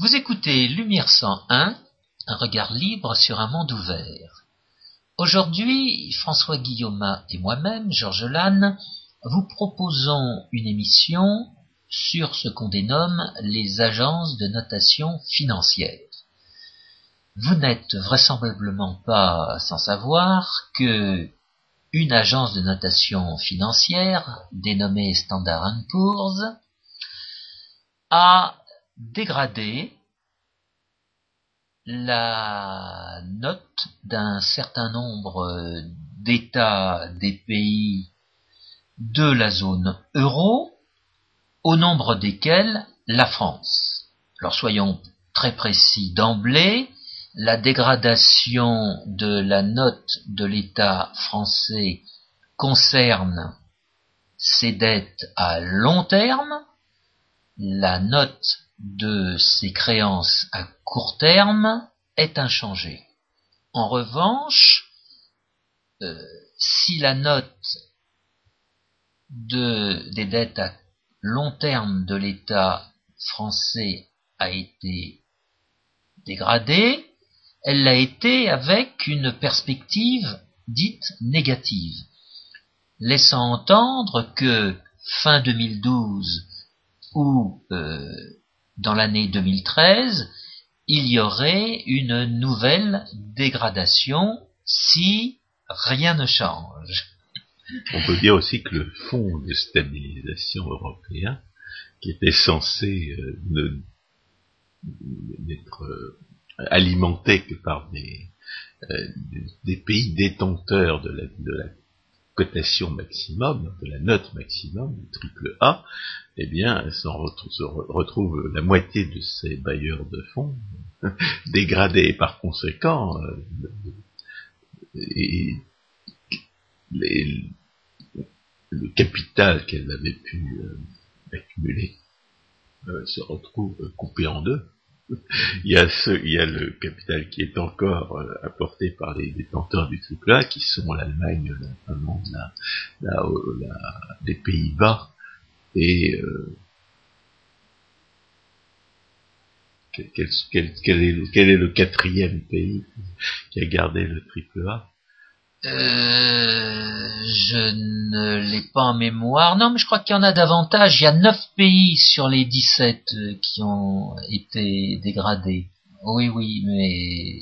Vous écoutez Lumière 101, un regard libre sur un monde ouvert. Aujourd'hui, François Guillaume et moi-même, Georges Lannes, vous proposons une émission sur ce qu'on dénomme les agences de notation financière. Vous n'êtes vraisemblablement pas sans savoir que une agence de notation financière dénommée Standard Poor's a dégradé la note d'un certain nombre d'États des pays de la zone euro, au nombre desquels la France. Alors soyons très précis d'emblée, la dégradation de la note de l'État français concerne ses dettes à long terme, la note de ses créances à court terme est inchangée. En revanche, euh, si la note de, des dettes à long terme de l'État français a été dégradée, elle l'a été avec une perspective dite négative, laissant entendre que fin 2012 ou dans l'année 2013, il y aurait une nouvelle dégradation si rien ne change. On peut dire aussi que le fonds de stabilisation européen, qui était censé euh, n'être euh, alimenté que par des, euh, des pays détenteurs de la, maximum, de la note maximum, du triple A, eh bien, se retrouve, la moitié de ces bailleurs de fonds dégradés par conséquent, et les, le capital qu'elle avait pu euh, accumuler euh, se retrouve coupé en deux. il, y a ce, il y a le capital qui est encore euh, apporté par les détenteurs du AAA, qui sont l'Allemagne, la Finlande, la, les Pays-Bas, et quel, quel, est, quel est le quatrième pays qui a gardé le AAA euh, je ne l'ai pas en mémoire. Non, mais je crois qu'il y en a davantage. Il y a neuf pays sur les 17 euh, qui ont été dégradés. Oui, oui, mais...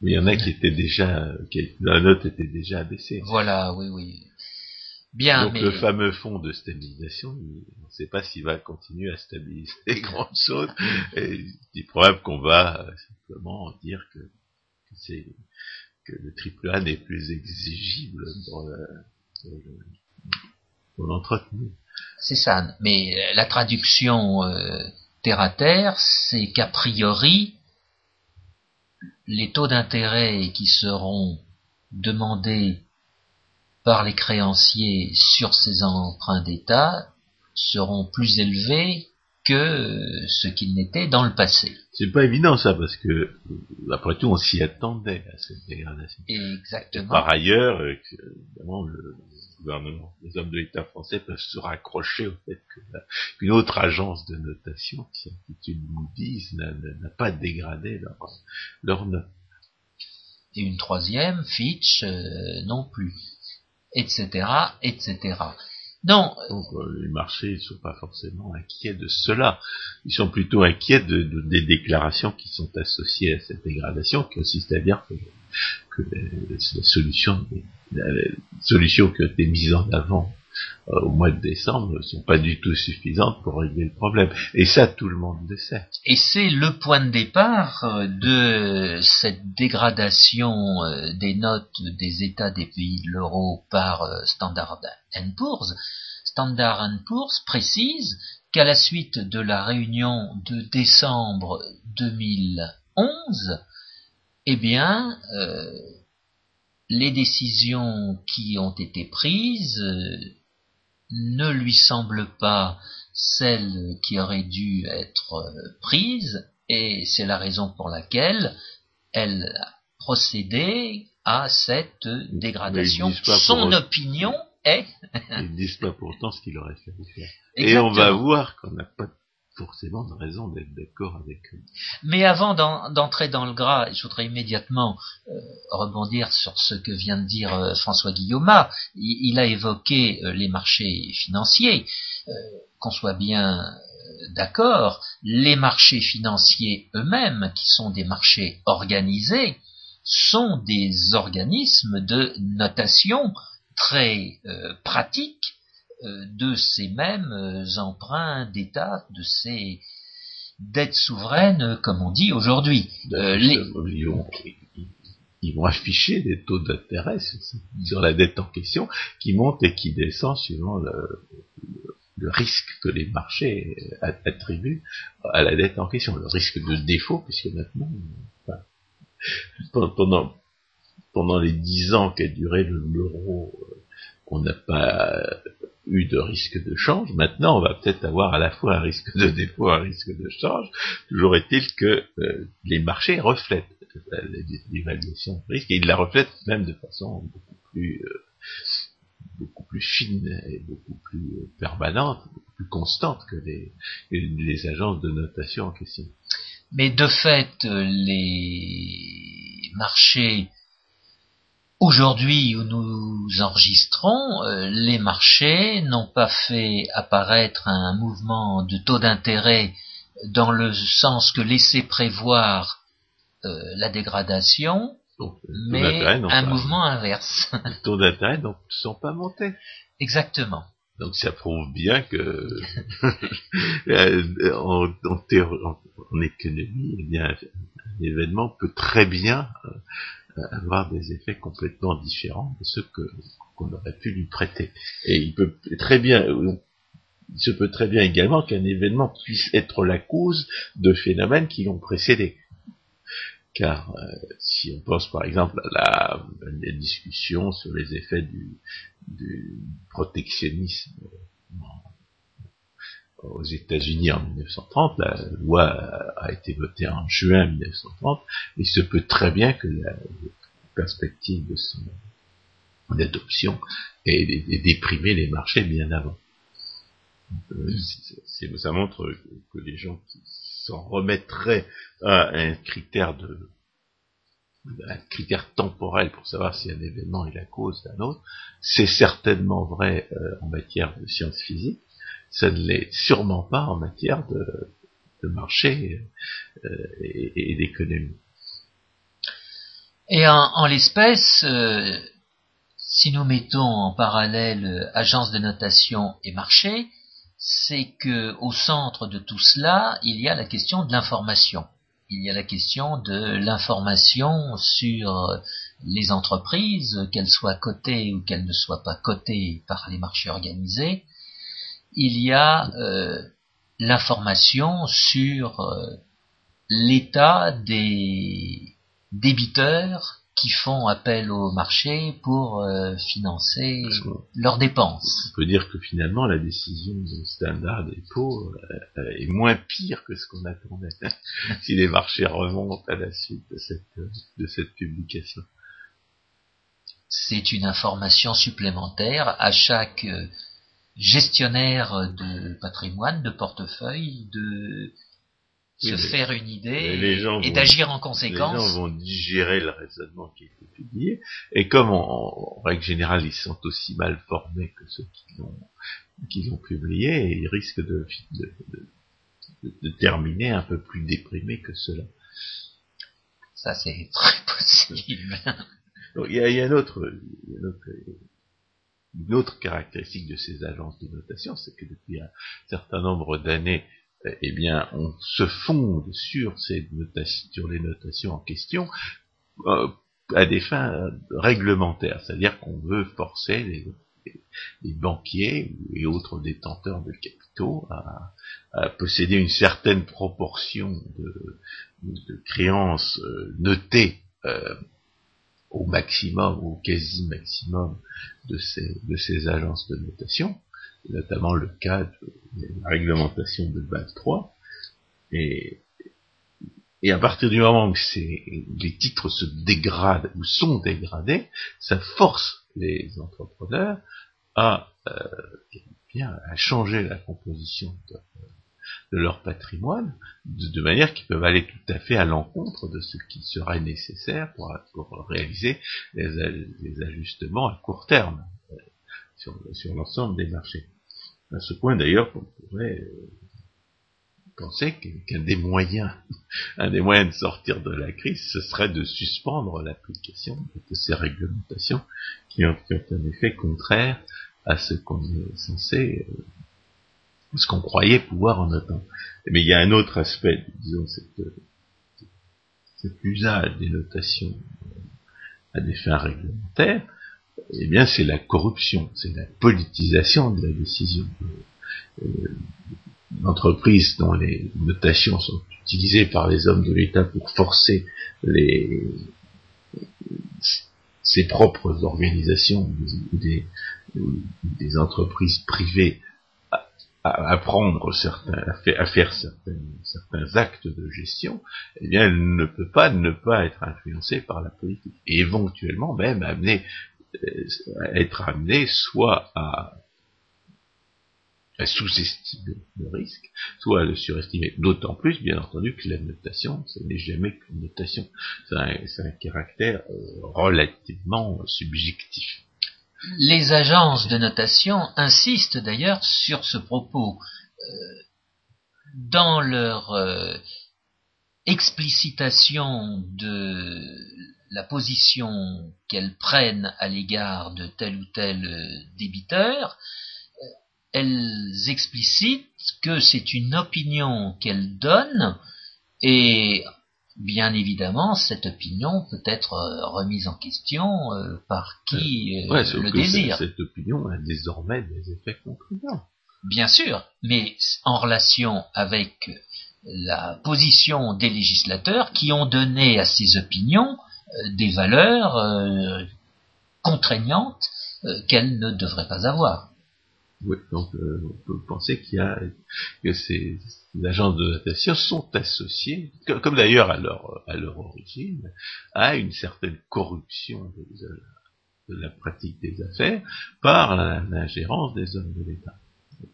Mais il y en a qui étaient déjà... la note était déjà abaissée. Voilà, oui, oui. Bien, Donc le fameux fonds de stabilisation, on ne sait pas s'il va continuer à stabiliser les grandes choses. Et il est probable qu'on va simplement dire que c'est que le triple A n'est plus exigible pour, l'entretenir. C'est ça, mais la traduction euh, terre à terre, c'est qu'a priori, les taux d'intérêt qui seront demandés par les créanciers sur ces emprunts d'État seront plus élevés que ce qu'il n'était dans le passé. C'est pas évident ça, parce que, après tout, on s'y attendait à cette dégradation. Exactement. par ailleurs, euh, évidemment, le gouvernement, les hommes de l'État français peuvent se raccrocher au fait qu'une autre agence de notation, qui s'intitule Moody's, n'a pas dégradé leur, leur note. Et une troisième, Fitch, euh, non plus, etc., etc. Non. Donc euh, les marchés ne sont pas forcément inquiets de cela. Ils sont plutôt inquiets de, des déclarations qui sont associées à cette dégradation, qui consiste à dire que, la, solution, la, solution qui a été mise en avant au mois de décembre ne sont pas du tout suffisantes pour régler le problème. Et ça, tout le monde le sait. Et c'est le point de départ euh, de cette dégradation euh, des notes des États des pays de l'euro par Standard Poor's. Standard Poor's précise qu'à la suite de la réunion de décembre 2011, eh bien, les décisions qui ont été prises ne lui semble pas celle qui aurait dû être euh, prise, et c'est la raison pour laquelle elle a procédé à cette dégradation. Son opinion est... Ils ne disent pas pourtant ce qu'il aurait fallu faire. Et on va voir qu'on n'a pas forcément de raison d'être d'accord avec eux. Mais avant d'entrer dans le gras, je voudrais immédiatement euh, rebondir sur ce que vient de dire euh, François Guillaume. Il, a évoqué euh, les marchés financiers. Qu'on soit bien d'accord, les marchés financiers eux-mêmes, qui sont des marchés organisés, sont des organismes de notation très pratiques de ces mêmes euh, emprunts d'État, de ces dettes souveraines, comme on dit aujourd'hui. Euh, ils, vont afficher des taux d'intérêt sur, la dette en question qui montent et qui descendent suivant le, risque que les marchés attribuent à la dette en question, le risque de défaut, puisque maintenant, pendant, pendant les dix ans qu'a duré l'euro, on n'a pas eu de risque de change. Maintenant, on va peut-être avoir à la fois un risque de dépôt, un risque de change. Toujours est-il que euh, les marchés reflètent l'évaluation de risque et ils la reflètent même de façon beaucoup plus euh, fine et beaucoup plus euh, permanente, beaucoup plus constante que les, les agences de notation en question. Mais de fait, les marchés Aujourd'hui où nous enregistrons, euh, les marchés n'ont pas fait apparaître un mouvement de taux d'intérêt dans le sens que laissait prévoir euh, la dégradation, mais un mouvement inverse. Les taux d'intérêt ne sont pas montés. Exactement. Donc ça prouve bien que euh, en, économie, eh bien, un événement peut très bien avoir des effets complètement différents de ceux que qu'on aurait pu lui prêter. Et il peut très bien, il se peut très bien également qu'un événement puisse être la cause de phénomènes qui l'ont précédé. Car euh, si on pense par exemple à la, discussion sur les effets du, du protectionnisme aux États-Unis en 1930, la loi a été votée en juin 1930, il se peut très bien que la perspective de son adoption ait, déprimé les marchés bien avant. Euh, ça montre que les gens qui s'en remettraient à un critère de un critère temporel pour savoir si un événement est la cause d'un autre, c'est certainement vrai euh, en matière de sciences physiques, ça ne l'est sûrement pas en matière de, marché euh, et, d'économie. Et en, l'espèce, euh, si nous mettons en parallèle euh, agence de notation et marché, c'est que au centre de tout cela, il y a la question de l'information. Il y a la question de l'information sur les entreprises, qu'elles soient cotées ou qu'elles ne soient pas cotées par les marchés organisés, il y a euh, l'information sur euh, l'état des débiteurs qui font appel au marché pour euh, financer leurs dépenses. On peut dire que finalement la décision de Standard est moins pire que ce qu'on attendait si les marchés remontent à la suite de cette, de cette publication. C'est une information supplémentaire à chaque gestionnaire de patrimoine, de portefeuille, de se faire une idée et, d'agir en conséquence. Les gens vont digérer le raisonnement qui a été publié, et comme en, règle générale ils sont aussi mal formés que ceux qui l'ont qui l'ont publié, ils risquent de, de, terminer un peu plus déprimés que cela. Ça c'est très possible. il y a, il y a un autre, une autre caractéristique de ces agences de notation, c'est que depuis un certain nombre d'années, eh bien, on se fonde sur ces notations, sur les notations en question, euh, à des fins réglementaires, c'est-à-dire qu'on veut forcer les, banquiers et autres détenteurs de capitaux à, posséder une certaine proportion de, créances euh, notées euh, au maximum, au quasi maximum de ces, de ces agences de notation, notamment le cas de la réglementation de base 3, et, et à partir du moment où les titres se dégradent ou sont dégradés, ça force les entrepreneurs à, euh, bien, à changer la composition de leur patrimoine, de, manière qu'ils peuvent aller tout à fait à l'encontre de ce qui serait nécessaire pour, réaliser les, ajustements à court terme euh, sur, sur l'ensemble des marchés. À ce point d'ailleurs qu'on pourrait euh, penser qu'un des moyens, un des moyens de sortir de la crise, ce serait de suspendre l'application de ces réglementations qui ont, un effet contraire à ce qu'on est censé, euh, ce qu'on croyait pouvoir en attendre. Mais il y a un autre aspect, disons, cette, cet usage des notations à des fins réglementaires, eh bien, c'est la corruption, c'est la politisation de la décision. Euh, entreprise dont les notations sont utilisées par les hommes de l'État pour forcer les, ses propres organisations des, des entreprises privées à, prendre certains, à, faire certains, certains actes de gestion, eh bien, elle ne peut pas ne pas être influencée par la politique. Et éventuellement même amener, euh, être amenée soit à à sous-estimer le risque, soit à le surestimer. D'autant plus, bien entendu, que la notation, ce n'est jamais qu'une notation. C'est un, caractère euh, relativement subjectif. Les agences de notation insistent d'ailleurs sur ce propos. Euh, dans leur euh, explicitation de la position qu'elles prennent à l'égard de tel ou tel débiteur, elles explicitent que c'est une opinion qu'elles donnent et bien évidemment cette opinion peut être euh, remise en question euh, par qui euh, le désire. Cette opinion a désormais des effets contraignants. Bien sûr, mais en relation avec la position des législateurs qui ont donné à ces opinions des valeurs contraignantes qu'elles ne devraient pas avoir. Oui, donc euh, on peut penser qu'il y a que ces, agences de notation sont associées, comme, d'ailleurs à leur à leur origine, à une certaine corruption de, la pratique des affaires par l'ingérence des hommes de l'État. Je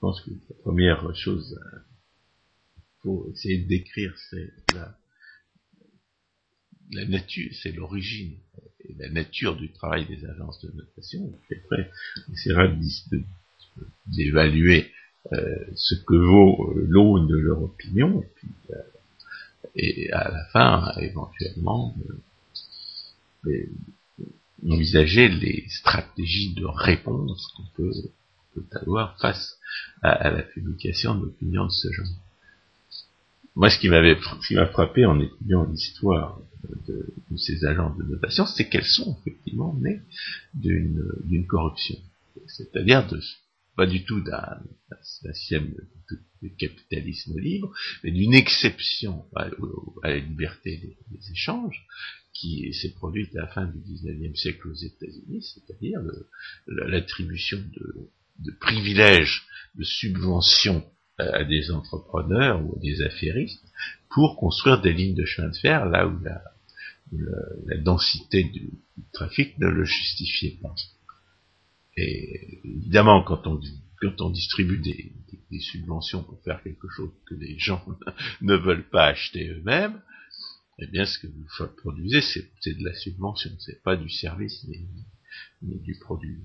pense que la première chose faut essayer de décrire, c'est la, la nature, c'est l'origine et la nature du travail des agences de notation. Et après, on essaiera d'évaluer euh, ce que vaut euh, l'aune de leur opinion, et, euh, à la fin, éventuellement, envisager les stratégies de réponse qu'on peut, avoir face à la publication d'opinions de ce genre. Moi, ce qui m'avait, ce qui m'a frappé en étudiant l'histoire de, ces agents de notation, c'est qu'elles sont effectivement nées d'une, corruption. C'est-à-dire de, pas du tout d'un, système de, capitalisme libre, mais d'une exception à, la liberté des, échanges qui s'est produite à la fin du XIXe siècle aux États-Unis, c'est-à-dire l'attribution de, de privilèges, de subventions à des entrepreneurs ou à des affairistes pour construire des lignes de chemin de fer là où la, la, densité du, trafic ne le justifiait pas. Et évidemment, quand on, quand on distribue des, des, subventions pour faire quelque chose que les gens ne veulent pas acheter eux-mêmes, eh bien, ce que vous produisez, c'est de la subvention, c'est pas du service ni, ni du produit.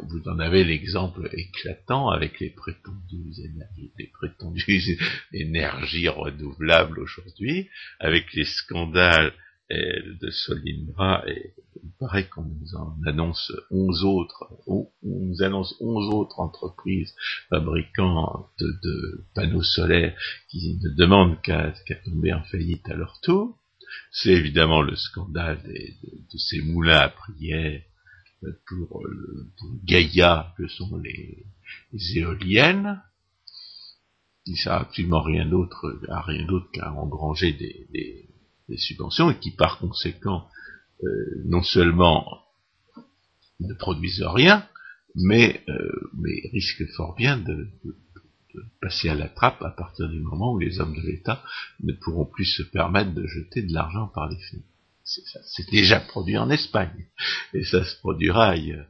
Vous en avez l'exemple éclatant avec les prétendues énergies, renouvelables aujourd'hui, avec les scandales euh, de Solinbra, et il paraît qu'on nous en annonce 11 autres, on nous annonce 11 autres entreprises fabriquant de, panneaux solaires qui ne demandent qu'à tomber en faillite à leur tour. C'est évidemment le scandale de, ces moulins à prière pour, Gaïa que sont les, éoliennes, qui sert absolument rien d'autre, à rien d'autre qu'à engranger des, subventions et qui par conséquent euh, non seulement ne produisent rien, mais, euh, mais risquent fort bien de, passer à la trappe à partir du moment où les hommes de l'État ne pourront plus se permettre de jeter de l'argent par les fenêtres. C'est déjà produit en Espagne, et ça se produira ailleurs.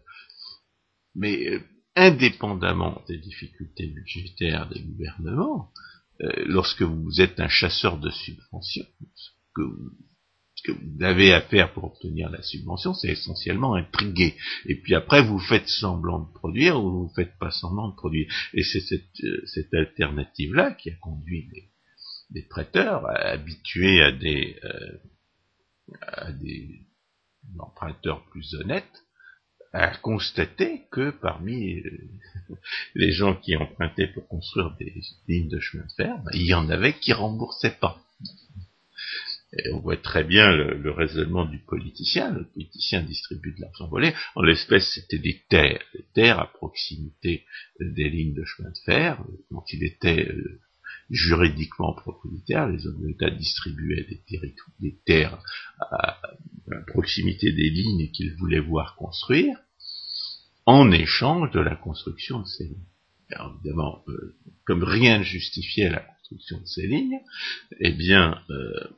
Mais euh, indépendamment des difficultés budgétaires des gouvernements, euh, lorsque vous êtes un chasseur de subventions, ce que vous avez à faire pour obtenir la subvention, c'est essentiellement intriguer. Et puis après, vous faites semblant de produire ou vous ne faites pas semblant de produire. Et c'est cette, euh, alternative-là qui a conduit les, prêteurs habitués à des, à des emprunteurs plus honnêtes à constater que parmi les gens qui empruntaient pour construire des lignes de chemin de fer, ben, il y en avait qui remboursaient pas. On voit très bien le, raisonnement du politicien. Le politicien distribue de l'argent volé. En l'espèce, c'était des terres, des terres à proximité des lignes de chemin de fer, dont il était euh, juridiquement propriétaire. Les hommes de l'État distribuaient des, des terres à, proximité des lignes qu'ils voulaient voir construire, en échange de la construction de ces lignes. Alors, évidemment, euh, comme rien ne justifiait la construction de ces lignes, eh bien, euh,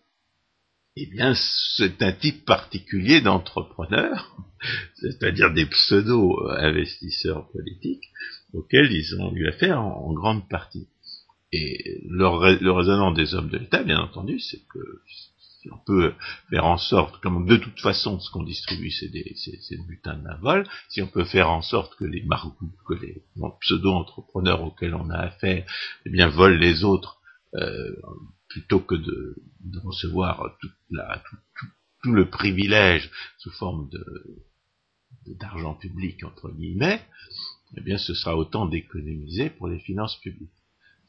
eh bien, c'est un type particulier d'entrepreneurs, c'est-à-dire des pseudo-investisseurs politiques, auxquels ils ont eu affaire en, grande partie. Et le, raisonnement des hommes de l'État, bien entendu, c'est que si on peut faire en sorte, comme de toute façon ce qu'on distribue c'est des, c'est, butin d'un vol, si on peut faire en sorte que les que les pseudo-entrepreneurs auxquels on a affaire, eh bien volent les autres, euh, plutôt que de, recevoir tout, le privilège sous forme de, d'argent public entre guillemets, eh bien ce sera autant d'économiser pour les finances publiques.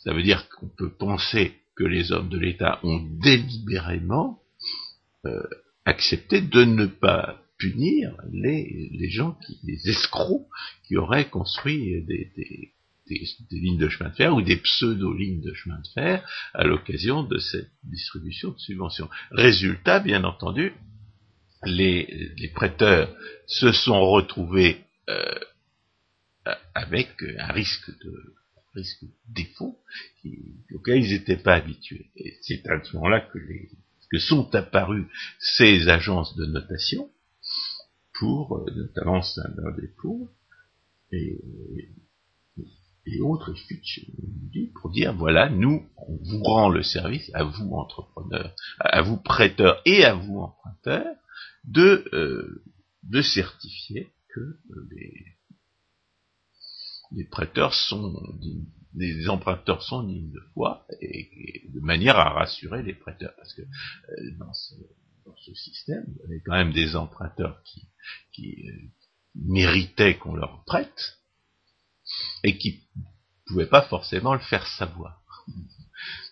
Ça veut dire qu'on peut penser que les hommes de l'État ont délibérément euh, accepté de ne pas punir les, les gens, les escrocs qui auraient construit des, des, lignes de chemin de fer ou des pseudo-lignes de chemin de fer à l'occasion de cette distribution de subventions. Résultat, bien entendu, les, les prêteurs se sont retrouvés euh, avec un risque de risque défaut auquel ils n'étaient pas habitués. Et c'est à ce moment-là que, que sont apparues ces agences de notation pour, euh, notamment Standard Poor's, et, et autres Fitch pour dire voilà, nous, on vous rend le service, à vous entrepreneurs, à vous prêteurs et à vous emprunteurs, de, euh, de certifier que euh, les, les prêteurs sont les emprunteurs sont dignes de foi et, de manière à rassurer les prêteurs parce que euh, dans, ce, système il y avait quand même des emprunteurs qui, qui méritaient qu'on leur prête et qui pouvaient pas forcément le faire savoir.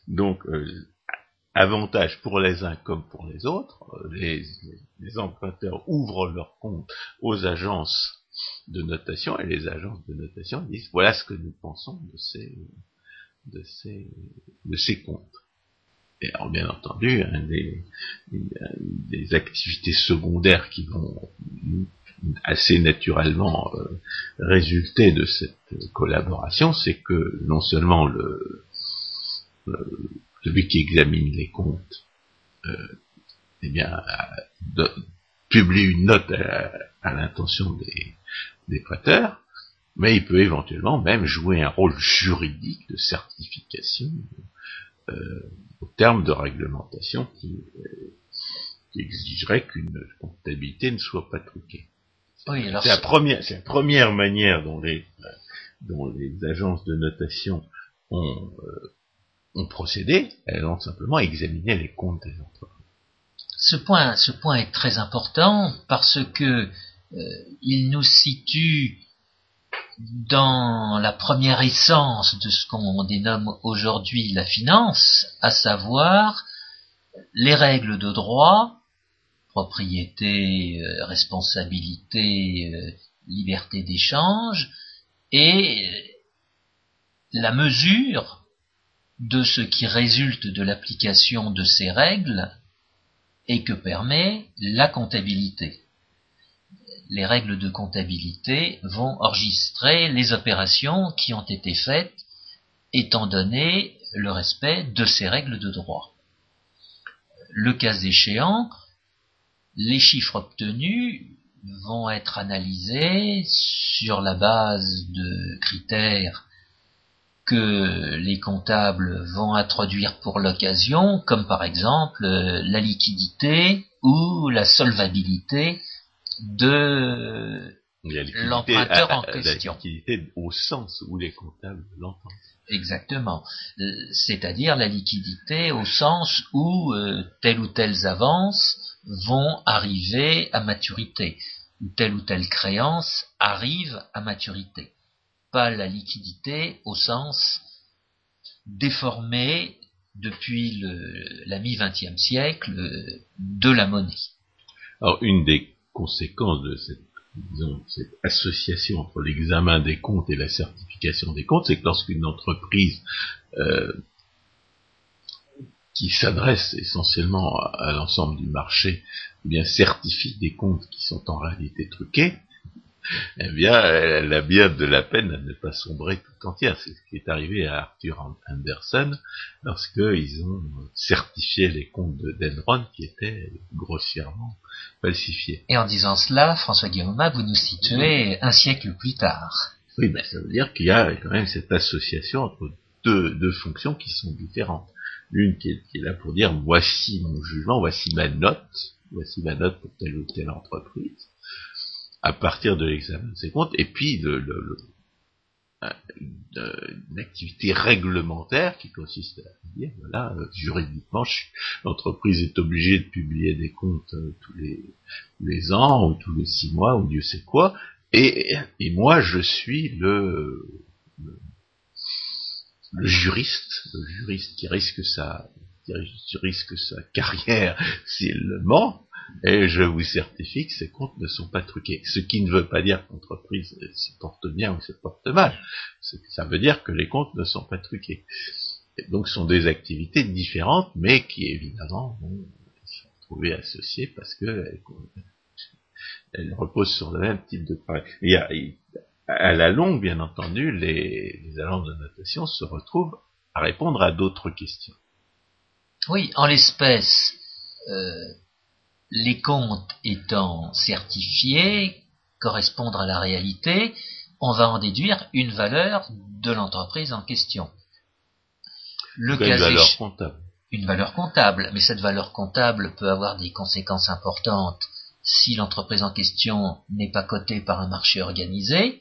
Donc, euh, avantage pour les uns comme pour les autres, euh, les, les, emprunteurs ouvrent leur compte aux agences de notation et les agences de notation disent voilà ce que nous pensons de ces, de ces, de ces comptes. Et alors, bien entendu, un des, des activités secondaires qui vont assez naturellement euh, résulter de cette collaboration, c'est que non seulement le, celui qui examine les comptes, euh, eh bien, publie une note à, l'intention des, des prêteurs, mais il peut éventuellement même jouer un rôle juridique de certification euh, au terme de réglementation qui, euh, qui exigerait qu'une comptabilité ne soit pas truquée c'est la première, c'est la première manière dont les, dont les agences de notation ont, euh, ont procédé. Elles ont simplement examiné les comptes des entreprises. Ce point, ce point est très important parce que euh, il nous situe dans la première essence de ce qu'on dénomme aujourd'hui la finance, à savoir les règles de droit propriété, euh, responsabilité, euh, liberté d'échange, et euh, la mesure de ce qui résulte de l'application de ces règles et que permet la comptabilité. Les règles de comptabilité vont enregistrer les opérations qui ont été faites étant donné le respect de ces règles de droit. Le cas échéant, les chiffres obtenus vont être analysés sur la base de critères que les comptables vont introduire pour l'occasion, comme par exemple euh, la liquidité ou la solvabilité de l'emprunteur en question. La liquidité au sens où les comptables l'entendent. Exactement. Euh, c'est-à-dire la liquidité au sens où euh, telle ou telle avance vont arriver à maturité, ou telle ou telle créance arrive à maturité. Pas la liquidité au sens déformé depuis le, la mi-vingtième siècle de la monnaie. Alors, une des conséquences de cette, cette association entre l'examen des comptes et la certification des comptes, c'est que lorsqu'une entreprise euh, qui s'adresse essentiellement à, l'ensemble du marché, eh bien certifie des comptes qui sont en réalité truqués, eh bien, elle a bien de la peine à ne pas sombrer tout entière. C'est ce qui est arrivé à Arthur Anderson lorsqu'ils ont certifié les comptes de Denron qui étaient grossièrement falsifiés. Et en disant cela, François Guillaume, vous nous situez un siècle plus tard. Oui, mais ça veut dire qu'il y a quand même cette association entre deux, deux fonctions qui sont différentes. L'une qui, qui est, là pour dire voici mon jugement, voici ma note, voici ma note pour telle ou telle entreprise à partir de l'examen de ses comptes, et puis le, le, une activité réglementaire qui consiste à dire, voilà, euh, juridiquement, l'entreprise est obligée de publier des comptes euh, tous, les, les ans, ou tous les six mois, ou Dieu sait quoi, et, et moi je suis le, le, le, juriste, le juriste qui risque sa, qui risque sa carrière s'il le ment, et je vous certifie que ces comptes ne sont pas truqués. Ce qui ne veut pas dire que l'entreprise se porte bien ou se porte mal. Ça veut dire que les comptes ne sont pas truqués. Donc ce sont des activités différentes, mais qui évidemment vont se retrouver associées parce que elles, reposent sur le même type de travail. À la longue, bien entendu, les, les agences de notation se retrouvent à répondre à d'autres questions. Oui, en l'espèce, euh, les comptes étant certifiés, correspondre à la réalité, on va en déduire une valeur de l'entreprise en question. Le une valeur comptable. Une valeur comptable, mais cette valeur comptable peut avoir des conséquences importantes si l'entreprise en question n'est pas cotée par un marché organisé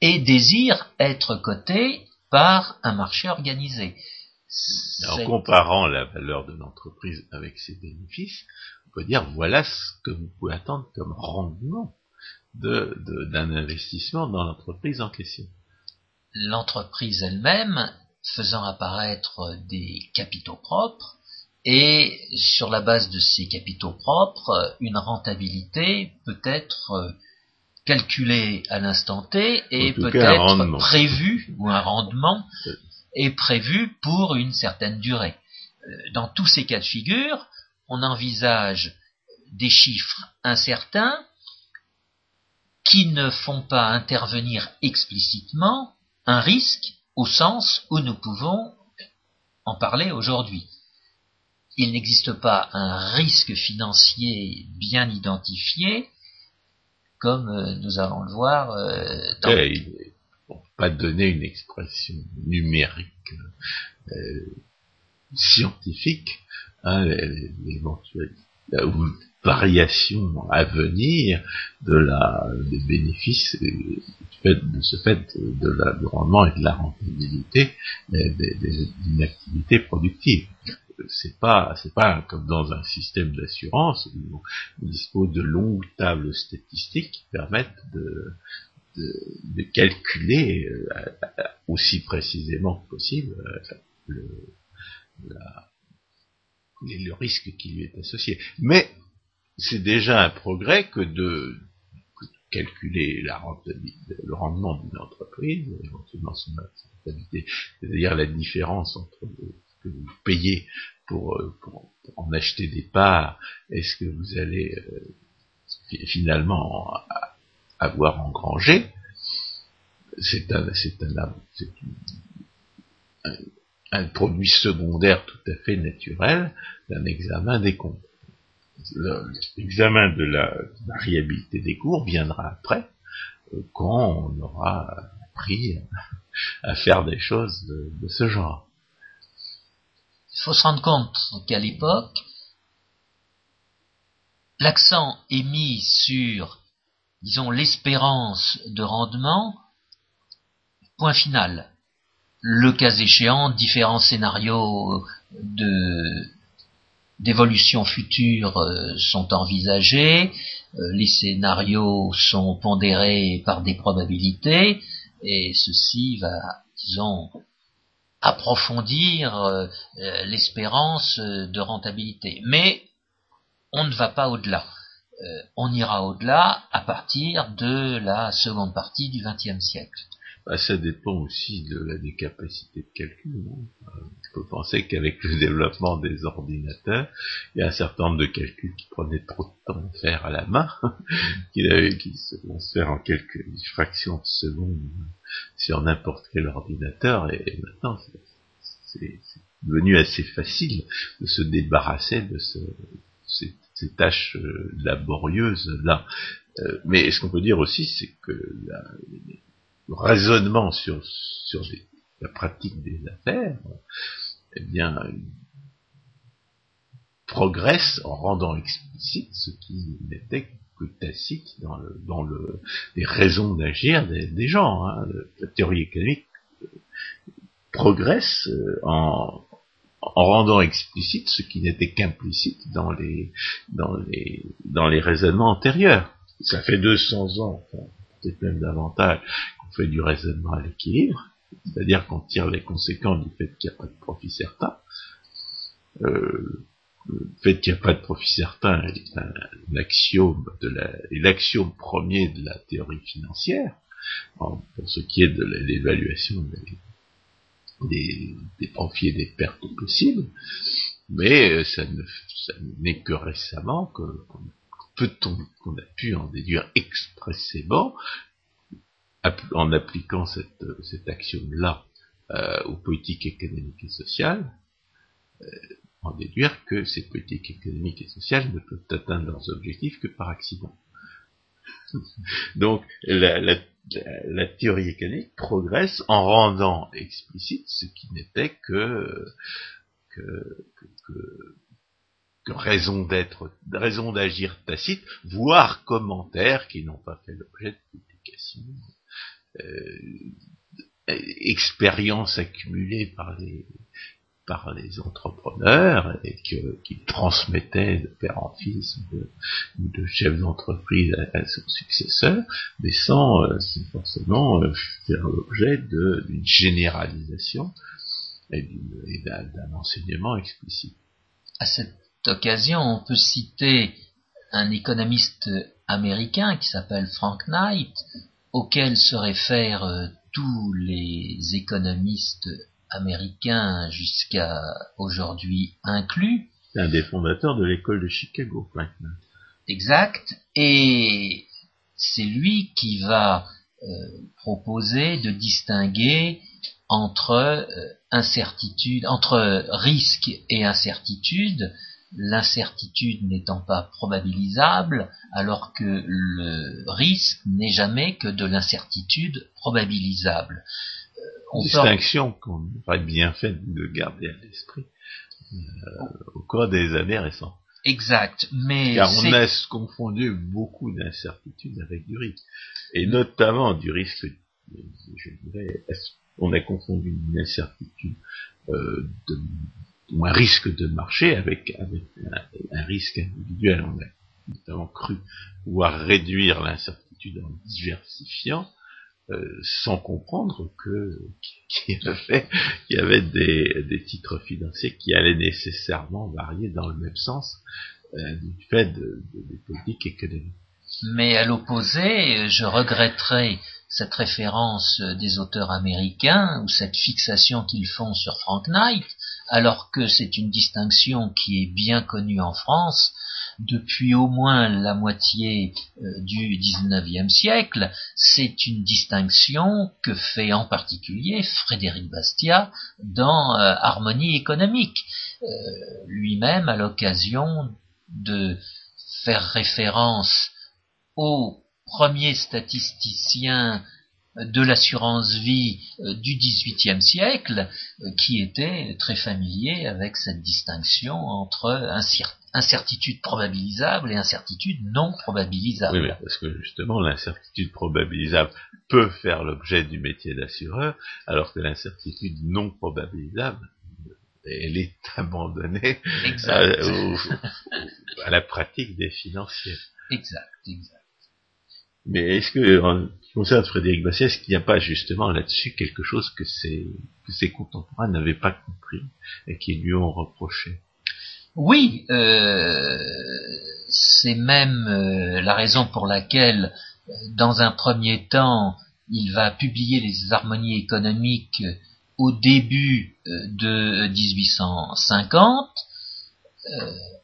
et désire être cotée par un marché organisé. En comparant la valeur de l'entreprise avec ses bénéfices, on peut dire voilà ce que vous pouvez attendre comme rendement d'un de, investissement dans l'entreprise en question. L'entreprise elle-même faisant apparaître des capitaux propres et sur la base de ces capitaux propres, une rentabilité peut être calculée à l'instant T et peut être prévue ou un rendement est prévu pour une certaine durée. Euh, dans tous ces cas de figure, on envisage des chiffres incertains qui ne font pas intervenir explicitement un risque au sens où nous pouvons en parler aujourd'hui. Il n'existe pas un risque financier bien identifié, comme euh, nous allons le voir euh, dans, pas donner une expression numérique euh, scientifique, hein, l'éventuelle variation à venir de la des bénéfices euh, de ce fait de la, du rendement et de la rentabilité d'une activité productive c'est pas c'est pas comme dans un système d'assurance où on dispose de longues tables statistiques qui permettent de de, calculer euh, aussi précisément que possible euh, le, le risque qui lui est associé. Mais c'est déjà un progrès que de, calculer la le rendement d'une entreprise, éventuellement son rentabilité, c'est-à-dire la différence entre ce que vous payez pour, euh, pour, en acheter des parts et ce que vous allez finalement avoir engrangé, c'est un, c'est un, un, un, produit secondaire tout à fait naturel d'un examen des comptes. l'examen de la variabilité des cours viendra après, euh, quand on aura appris à faire des choses de, ce genre. Il faut se rendre compte qu'à l'époque, l'accent est mis sur, disons, l'espérance de rendement, point final. Le cas échéant, différents scénarios de d'évolution future euh, sont envisagés, euh, les scénarios sont pondérés par des probabilités, et ceci va, disons, approfondir euh, l'espérance de rentabilité. Mais on ne va pas au-delà. on ira au-delà à partir de la seconde partie du XXe siècle. Bah, ça dépend aussi de la des capacités de calcul. Hein. Il faut penser qu'avec le développement des ordinateurs, il y a un certain nombre de calculs qui prenaient trop de temps à faire à la main, qui, se vont se faire en quelques fractions de secondes sur n'importe quel ordinateur, et, maintenant c'est devenu assez facile de se débarrasser de ce, ces, tâches euh, laborieuses là. Euh, mais ce qu'on peut dire aussi, c'est que la, raisonnement sur, sur la pratique des affaires, eh bien, progresse en rendant explicite ce qui n'était que tacite dans, le, dans le, les raisons d'agir des, gens. Hein. La théorie économique euh, progresse euh, en, en rendant explicite ce qui n'était qu'implicite dans les, dans, les, dans les raisonnements antérieurs. Ça fait 200 ans, peut-être même davantage, fait du raisonnement à l'équilibre, c'est-à-dire qu'on tire les conséquences du fait qu'il n'y a pas de profit certain. Euh, le fait qu'il n'y a pas de profit certain est un, axiome de la, l'axiome premier de la théorie financière, pour ce qui est de l'évaluation des, profits et des pertes possibles, mais ça n'est que récemment qu'on qu'on a pu en déduire expressément en appliquant cette, cet axiome-là euh, aux politiques économiques et sociales, euh, en déduire que ces politiques économiques et sociales ne peuvent atteindre leurs objectifs que par accident. Donc la, théorie économique progresse en rendant explicite ce qui n'était que, raison d'être, raison d'agir tacite, voire commentaires qui n'ont pas fait l'objet de publication expérience accumulée par les entrepreneurs et que, qui transmettaient de père en fils ou de, chef d'entreprise à, son successeur, mais sans, euh, forcément euh, faire l'objet d'une généralisation et d'un enseignement explicite. À cette occasion, on peut citer un économiste américain qui s'appelle Frank Knight, auquel se réfèrent euh, tous les économistes américains jusqu'à aujourd'hui inclus. C'est un des fondateurs de l'école de Chicago, Franklin. Exact. Et c'est lui qui va euh, proposer de distinguer entre euh, incertitude, entre risque et incertitude, l'incertitude n'étant pas probabilisable, alors que le risque n'est jamais que de l'incertitude probabilisable. Euh, Distinction qu'on aurait bien fait de garder à l'esprit euh, au cours des années récentes. Exact, mais car on a confondu beaucoup d'incertitudes avec du risque, et notamment du risque. Je dirais, on a confondu une incertitude euh, de ou un risque de marché avec, avec un, risque individuel. On a notamment cru pouvoir réduire l'incertitude en diversifiant, euh, sans comprendre que qu'il y avait, y avait des, des, titres financiers qui allaient nécessairement varier dans le même sens euh, du fait de, de, des politiques économiques. Mais à l'opposé, je regretterais cette référence des auteurs américains ou cette fixation qu'ils font sur Frank Knight, alors que c'est une distinction qui est bien connue en France depuis au moins la moitié euh, du XIXe siècle, c'est une distinction que fait en particulier Frédéric Bastiat dans euh, Harmonie économique, euh, lui-même à l'occasion de faire référence au premier statisticien de l'assurance vie euh, du XVIIIe siècle, euh, qui était très familier avec cette distinction entre incertitude probabilisable et incertitude non probabilisable. Oui, parce que justement, l'incertitude probabilisable peut faire l'objet du métier d'assureur, alors que l'incertitude non probabilisable, elle est abandonnée à, à, la pratique des financiers. Exact, exact. Mais est-ce que, en ce qui concerne Frédéric Bastiat, est-ce qu'il n'y a pas justement là-dessus quelque chose que ses, contemporains n'avaient pas compris et qui lui ont reproché? Oui, euh, c'est même euh, la raison pour laquelle, dans un premier temps, il va publier les harmonies économiques au début euh, de 1850.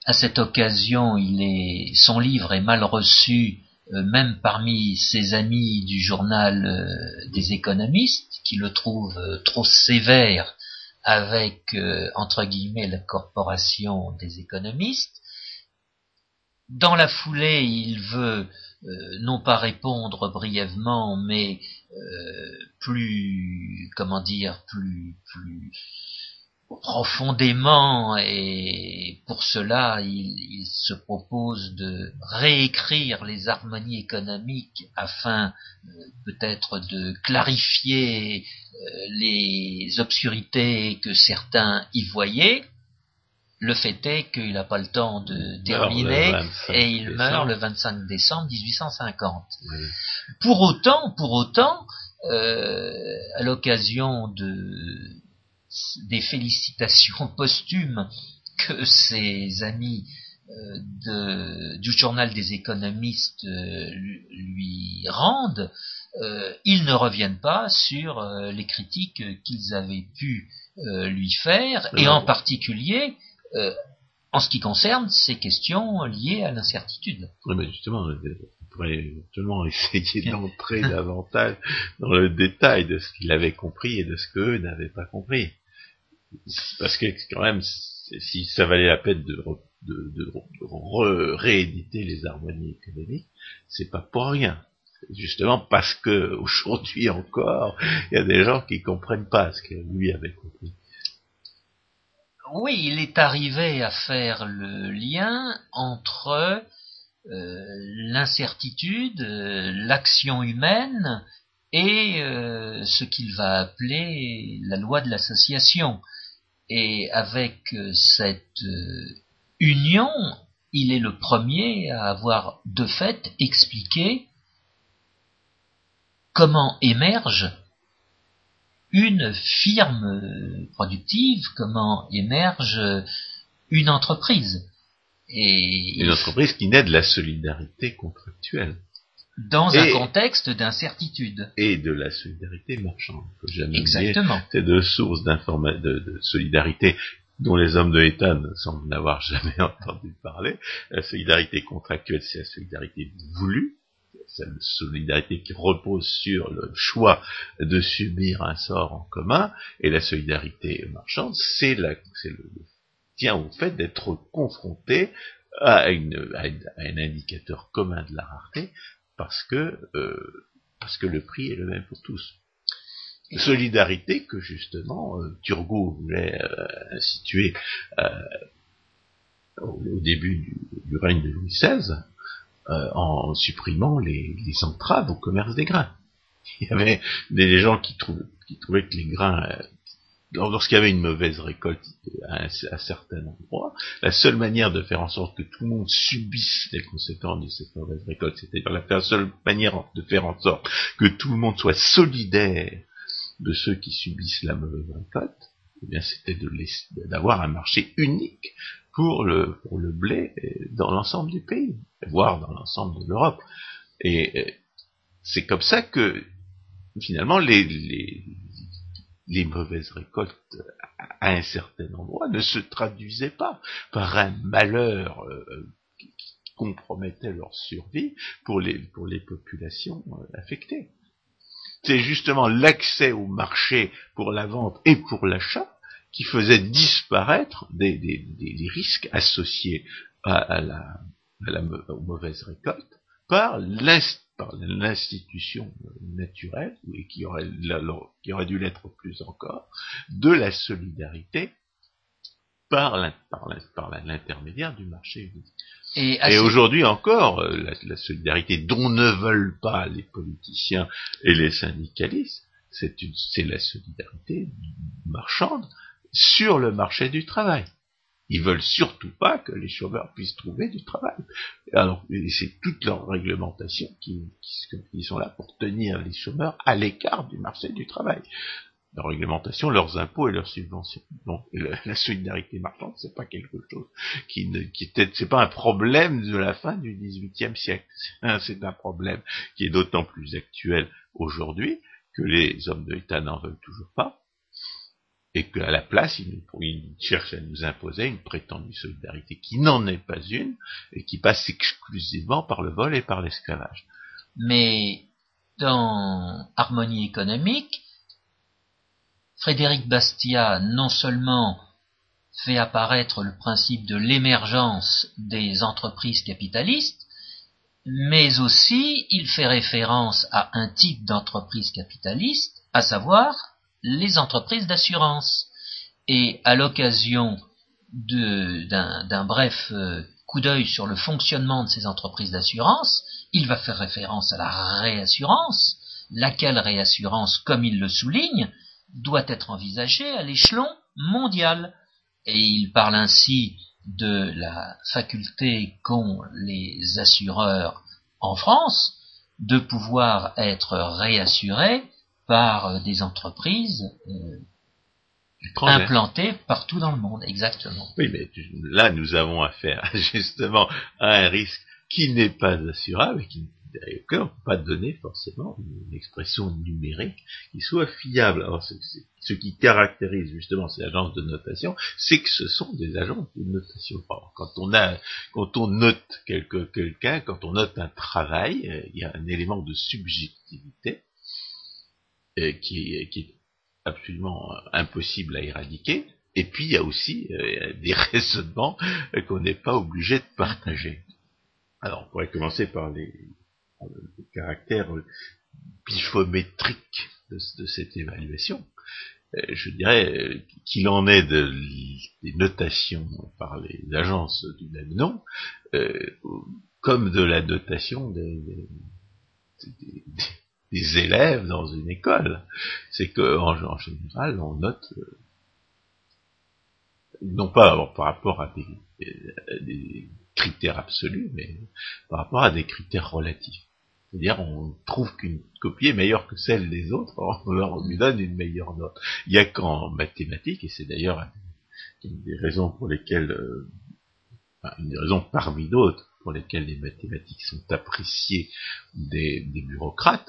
à cette occasion, il est, son livre est mal reçu même parmi ses amis du journal euh, des économistes, qui le trouvent euh, trop sévère avec, entre guillemets, la corporation des économistes. Dans la foulée, il veut non pas répondre brièvement, mais plus, comment dire, plus, plus, profondément et pour cela il, se propose de réécrire les harmonies économiques afin euh, peut-être de clarifier euh, les obscurités que certains y voyaient. Le fait est qu'il n'a pas le temps de terminer et il meurt le 25 décembre 1850. Pour autant, pour autant, euh, à l'occasion de des félicitations posthumes que ses amis euh, de, du journal des économistes euh, lui rendent, euh, ils ne reviennent pas sur les critiques qu'ils avaient pu lui faire, et en particulier en ce qui concerne ces questions liées à l'incertitude. Oui, mais justement, on pourrait éventuellement essayer d'entrer davantage dans le détail de ce qu'il avait compris et de ce qu'eux n'avaient pas compris parce que quand même, si ça valait la peine de, rééditer les harmonies économiques, c'est pas pour rien. Justement parce que aujourd'hui encore, il y a des gens qui comprennent pas ce que lui avait compris. Oui, il est arrivé à faire le lien entre euh, l'incertitude, euh, l'action humaine et euh, ce qu'il va appeler la loi de l'association. Et avec euh, cette euh, union, il est le premier à avoir de fait expliqué comment émerge une firme productive, comment émerge une entreprise. Et une entreprise qui naît de la solidarité contractuelle. Dans un contexte d'incertitude. Et de la solidarité marchande. jamais Exactement. C'est deux sources de, de solidarité dont les hommes de l'État ne semblent n'avoir jamais entendu parler. La solidarité contractuelle, c'est la solidarité voulue, c'est la solidarité qui repose sur le choix de subir un sort en commun, et la solidarité marchande, c'est le, tient au fait d'être confronté à, une, à, un indicateur commun de la rareté, parce que, euh, parce que le prix est le même pour tous. Solidarité que justement euh, Turgot voulait euh, instituer au début du, règne de Louis XVI en supprimant les, les entraves au commerce des grains. Il y avait des gens qui trouvaient que les grains lorsqu'il y avait une mauvaise récolte à un, certain endroit, la seule manière de faire en sorte que tout le monde subisse les conséquences de cette mauvaise récolte, c'était la seule manière de faire en sorte que tout le monde soit solidaire de ceux qui subissent la mauvaise récolte, eh bien c'était d'avoir un marché unique pour le, pour le blé dans l'ensemble du pays, voire dans l'ensemble de l'Europe. Et c'est comme ça que finalement les, les mauvaises récoltes à un certain endroit ne se traduisaient pas par un malheur euh, qui compromettait leur survie pour les, populations euh, affectées. C'est justement l'accès au marché pour la vente et pour l'achat qui faisait disparaître des, des, risques associés à, la, aux mauvaises récoltes par l'institution naturelle, et qui aurait, qui aurait dû l'être plus encore, de la solidarité par l'intermédiaire du marché unique. Et, aujourd'hui encore, euh, la, solidarité dont ne veulent pas les politiciens et les syndicalistes, c'est la solidarité marchande sur le marché du travail. Ils veulent surtout pas que les chômeurs puissent trouver du travail. Alors, c'est toute leur réglementation qui, qui, sont là pour tenir les chômeurs à l'écart du marché du travail leur réglementation, leurs impôts et leurs subventions. Donc la, solidarité marchande, c'est pas quelque chose qui ne, qui c'est pas un problème de la fin du XVIIIe siècle. C'est un problème qui est d'autant plus actuel aujourd'hui que les hommes de l'État n'en veulent toujours pas et qu'à la place, ils, cherchent à nous imposer une prétendue solidarité qui n'en est pas une et qui passe exclusivement par le vol et par l'esclavage. Mais dans Harmonie économique, Frédéric Bastiat non seulement fait apparaître le principe de l'émergence des entreprises capitalistes, mais aussi il fait référence à un type d'entreprise capitaliste, à savoir les entreprises d'assurance. Et à l'occasion d'un bref euh, coup d'œil sur le fonctionnement de ces entreprises d'assurance, il va faire référence à la réassurance, laquelle réassurance, comme il le souligne, doit être envisagé à l'échelon mondial. Et il parle ainsi de la faculté qu'ont les assureurs en France de pouvoir être réassurés par des entreprises euh, implantées partout dans le monde, exactement. Oui, mais là, nous avons affaire justement à un risque qui n'est pas assurable et qui on ne peut pas donner forcément une expression numérique qui soit fiable. Alors, ce qui caractérise justement ces agences de notation, c'est que ce sont des agences de notation. quand on a, quand on note quelqu'un, quand on note un travail, euh, il y a un élément de subjectivité euh, qui, est absolument impossible à éradiquer. Et puis il y a aussi euh, des raisonnements qu'on n'est pas obligé de partager. Alors on pourrait commencer par les, le caractère pifométrique de, cette évaluation. Euh, je dirais qu'il en est de, des notations par les agences du même nom, euh, comme de la notation des, des, élèves dans une école. C'est qu'en en, général, on note, euh, non pas par rapport à des critères absolus, mais par rapport à des critères relatifs. C'est-à-dire, on trouve qu'une copie est meilleure que celle des autres, on lui donne une meilleure note. Il n'y a qu'en mathématiques, et c'est d'ailleurs une des raisons pour lesquelles, euh, une des raisons parmi d'autres pour lesquelles les mathématiques sont appréciées des, bureaucrates,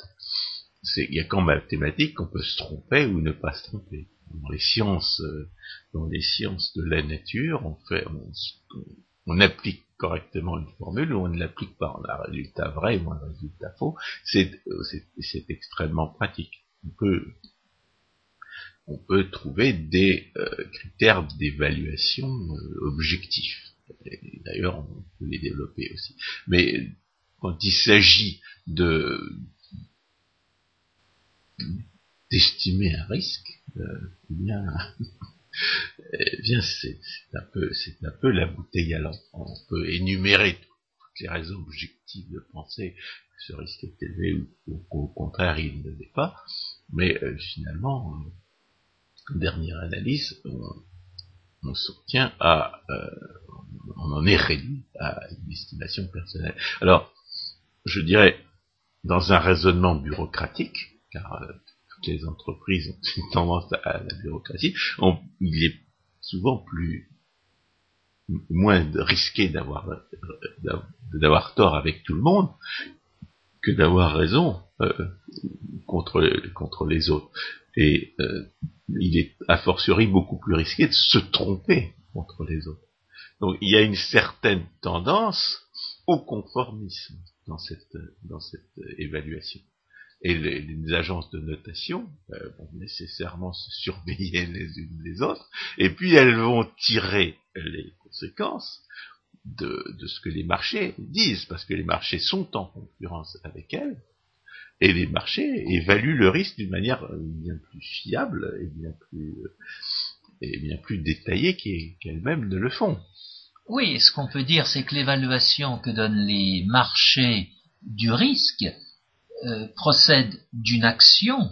il n'y a qu'en mathématiques qu'on peut se tromper ou ne pas se tromper. Dans les sciences, euh, dans les sciences de la nature, on fait, on applique correctement une formule ou on ne l'applique pas. On a un résultat vrai ou un résultat faux. C'est, extrêmement pratique. On peut, on peut trouver des euh, critères d'évaluation euh, objectifs. D'ailleurs, on peut les développer aussi. Mais quand il s'agit de d'estimer un risque, euh, eh bien, c'est un peu, c'est un peu la bouteille à l'encre. On peut énumérer toutes les raisons objectives de penser que ce risque est élevé ou qu'au contraire il ne l'est pas, mais euh, finalement, en euh, dernière analyse, on, s'obtient à, euh, on en est réduit à une estimation personnelle. Alors, je dirais, dans un raisonnement bureaucratique, car toutes les entreprises ont une tendance à la bureaucratie, il est souvent plus moins risqué d'avoir d'avoir tort avec tout le monde que d'avoir raison euh, contre les autres. Et euh, il est a fortiori beaucoup plus risqué de se tromper contre les autres. Donc il y a une certaine tendance au conformisme dans cette évaluation. Et les, agences de notation euh, vont nécessairement se surveiller les unes les autres, et puis elles vont tirer les conséquences de, de, ce que les marchés disent, parce que les marchés sont en concurrence avec elles, et les marchés évaluent le risque d'une manière bien plus fiable et bien plus, et bien plus détaillée qu'elles-mêmes ne le font. Oui, ce qu'on peut dire, c'est que l'évaluation que donnent les marchés du risque euh, procède d'une action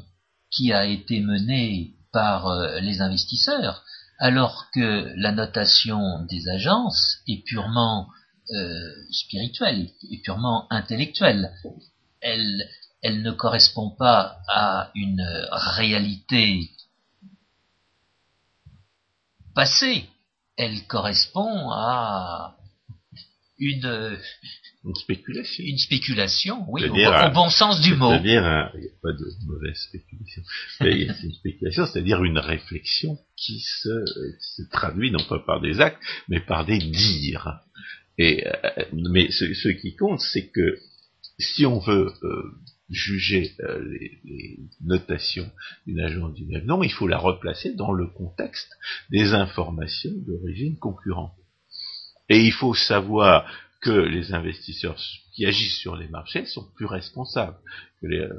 qui a été menée par euh, les investisseurs, alors que la notation des agences est purement euh, spirituelle, est purement intellectuelle. Elle, elle ne correspond pas à une réalité passée, elle correspond à une, une spéculation. Une spéculation, oui, au, bon sens du mot. C'est-à-dire, il n'y a pas de mauvaise spéculation. C'est une spéculation, c'est-à-dire une réflexion qui se, se, traduit non pas par des actes, mais par des dires. Et, euh, mais ce, qui compte, c'est que si on veut euh, juger euh, les, les, notations d'une agence du même nom, il faut la replacer dans le contexte des informations d'origine concurrente. Et il faut savoir que les investisseurs qui agissent sur les marchés sont plus responsables que les,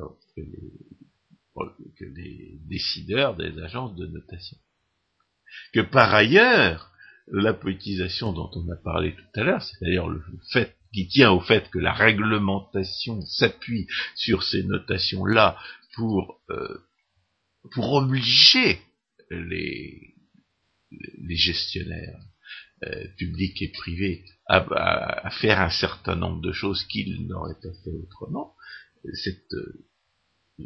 décideurs des agences de notation. Que par ailleurs, la politisation dont on a parlé tout à l'heure, c'est-à-dire le fait qui tient au fait que la réglementation s'appuie sur ces notations-là pour, euh, pour obliger les, les gestionnaires euh, publics et privés à, à, faire un certain nombre de choses qu'ils n'auraient pas fait autrement, cette, euh,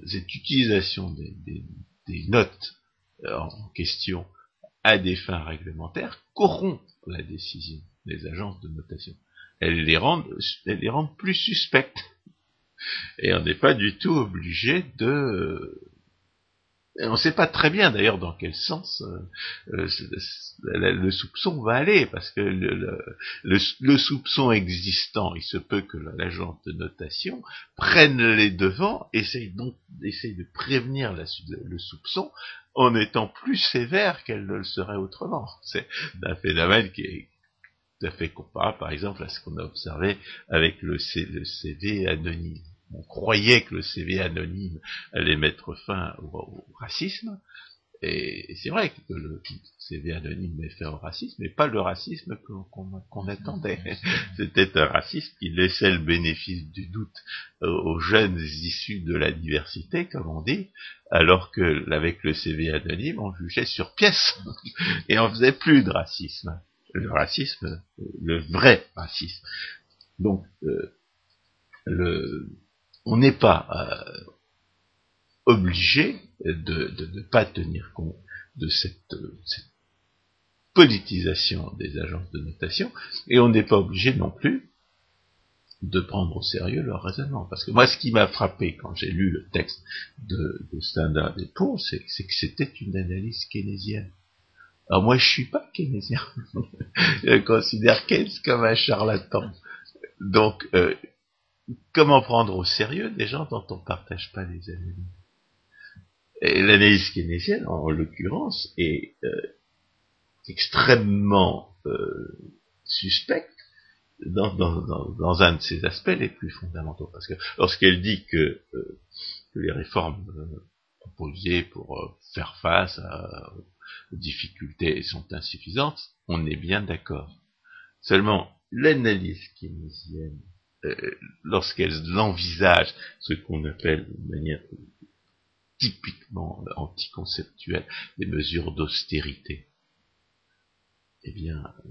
cette utilisation des, des, des notes euh, en question à des fins réglementaires corrompt la décision des agences de notation elles les rendent, elles les rendent plus suspectes. Et on n'est pas du tout obligé de... On ne sait pas très bien d'ailleurs dans quel sens euh, euh, le soupçon va aller, parce que le, le, soupçon existant, il se peut que l'agence de notation prenne les devants, essaye donc essaye de prévenir le soupçon en étant plus sévère qu'elle ne le serait autrement. C'est un phénomène qui est, tout à fait comparable, par exemple, à ce qu'on a observé avec le, CV anonyme. On croyait que le CV anonyme allait mettre fin au, racisme, et c'est vrai que le CV anonyme met fin au racisme, mais pas le racisme qu'on attendait. C'était un racisme qui laissait le bénéfice du doute aux jeunes issus de la diversité, comme on dit, alors que avec le CV anonyme, on jugeait sur pièce et on faisait plus de racisme le racisme, le vrai racisme. Donc, euh, le, on n'est pas euh, obligé de, ne pas tenir compte de cette, cette, politisation des agences de notation, et on n'est pas obligé non plus de prendre au sérieux leur raisonnement. Parce que moi, ce qui m'a frappé quand j'ai lu le texte de, de Standard Poor's, c'est que c'était une analyse keynésienne. Alors moi, je suis pas keynésien. je considère Keynes comme un charlatan. Donc, euh, comment prendre au sérieux des gens dont on ne partage pas les analyses? L'analyse keynésienne, en l'occurrence, est euh, extrêmement euh, suspecte dans, dans, dans, un de ses aspects les plus fondamentaux. Parce que lorsqu'elle dit que, que les réformes proposées pour faire face à difficultés sont insuffisantes, on est bien d'accord. Seulement, l'analyse keynésienne, euh, lorsqu'elle l'envisage, ce qu'on appelle de manière typiquement anticonceptuelle, des mesures d'austérité, eh bien, euh,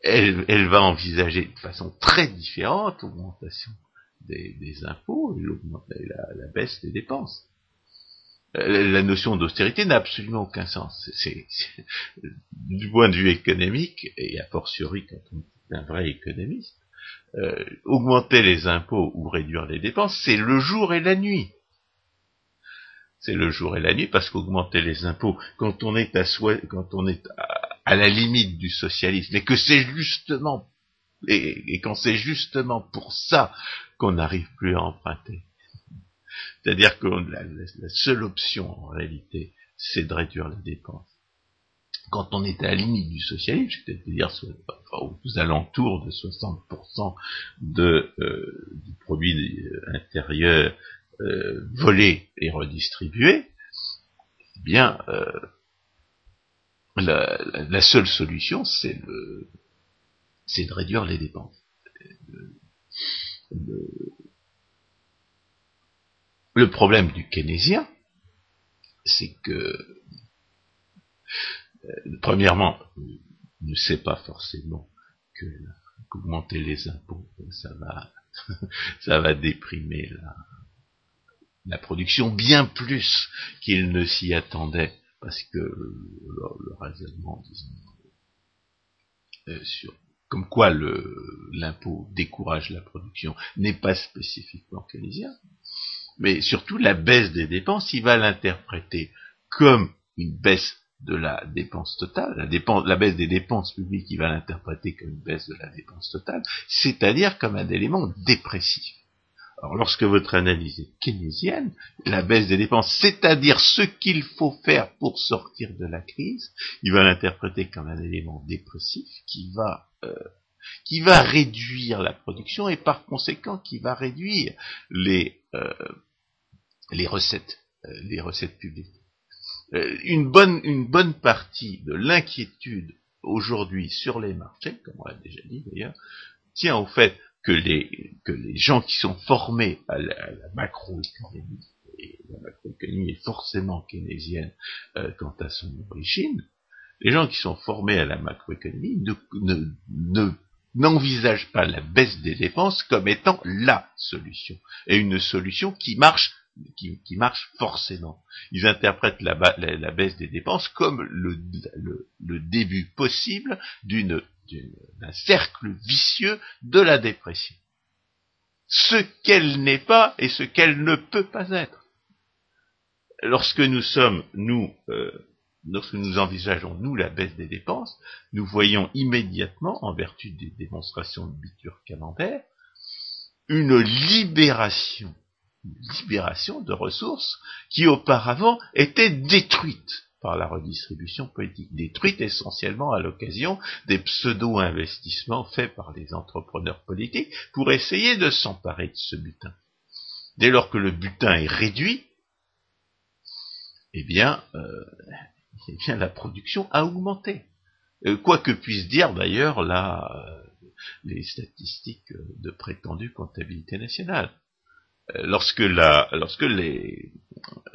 elle, elle, va envisager de façon très différente l'augmentation des, impôts et la, la baisse des dépenses. Euh, la notion d'austérité n'a absolument aucun sens. Du point de vue économique, et a fortiori quand on est un vrai économiste, euh, augmenter les impôts ou réduire les dépenses, c'est le jour et la nuit. C'est le jour et la nuit parce qu'augmenter les impôts, quand on est à quand on est à, la limite du socialisme, et que c'est justement, et quand c'est justement pour ça qu'on n'arrive plus à emprunter, c'est-à-dire que la, seule option, en réalité, c'est de réduire les dépenses. Quand on était à la limite du socialisme, c'est-à-dire aux alentours de 60% de, euh, du produit intérieur euh, volé et redistribué, eh bien, euh, la, la, seule solution, c'est de réduire les dépenses. Le, le problème du keynésien, c'est que, euh, premièrement, ne sait pas forcément que qu'augmenter les impôts, ça va, ça va déprimer la, la production bien plus qu'il ne s'y attendait, parce que le, raisonnement, disons, euh, sur comme quoi l'impôt décourage la production n'est pas spécifiquement keynésien, mais surtout la baisse des dépenses, il va l'interpréter comme une baisse de la dépense totale, la, baisse des dépenses publiques, il va l'interpréter comme une baisse de la dépense totale, c'est-à-dire comme un élément dépressif. Alors lorsque votre analyse est keynésienne, la baisse des dépenses, c'est-à-dire ce qu'il faut faire pour sortir de la crise, il va l'interpréter comme un élément dépressif qui va euh, réduire la production et par conséquent qui va réduire les euh, euh, les recettes publiques. Une bonne une bonne partie de l'inquiétude aujourd'hui sur les marchés, comme on l'a déjà dit d'ailleurs, tient au fait que les, que les gens qui sont formés à la, macroéconomie, et la macroéconomie est forcément keynésienne euh, quant à son origine, les gens qui sont formés à la macroéconomie ne, n'envisagent pas la baisse des dépenses comme étant la solution, et une solution qui marche qui, qui marche forcément. Ils interprètent la, la, baisse des dépenses comme le, le, le début possible d'un cercle vicieux de la dépression. Ce qu'elle n'est pas et ce qu'elle ne peut pas être. Lorsque nous sommes, nous, euh, lorsque nous envisageons, nous, la baisse des dépenses, nous voyons immédiatement, en vertu des démonstrations de Bitur Camembert, une libération, libération de ressources qui auparavant étaient détruites par la redistribution politique, détruite essentiellement à l'occasion des pseudo-investissements faits par les entrepreneurs politiques pour essayer de s'emparer de ce butin. Dès lors que le butin est réduit, eh bien, euh, eh bien la production a augmenté. Euh, quoi que puissent dire d'ailleurs euh, les statistiques de prétendue comptabilité nationale. Lorsque, la, lorsque les,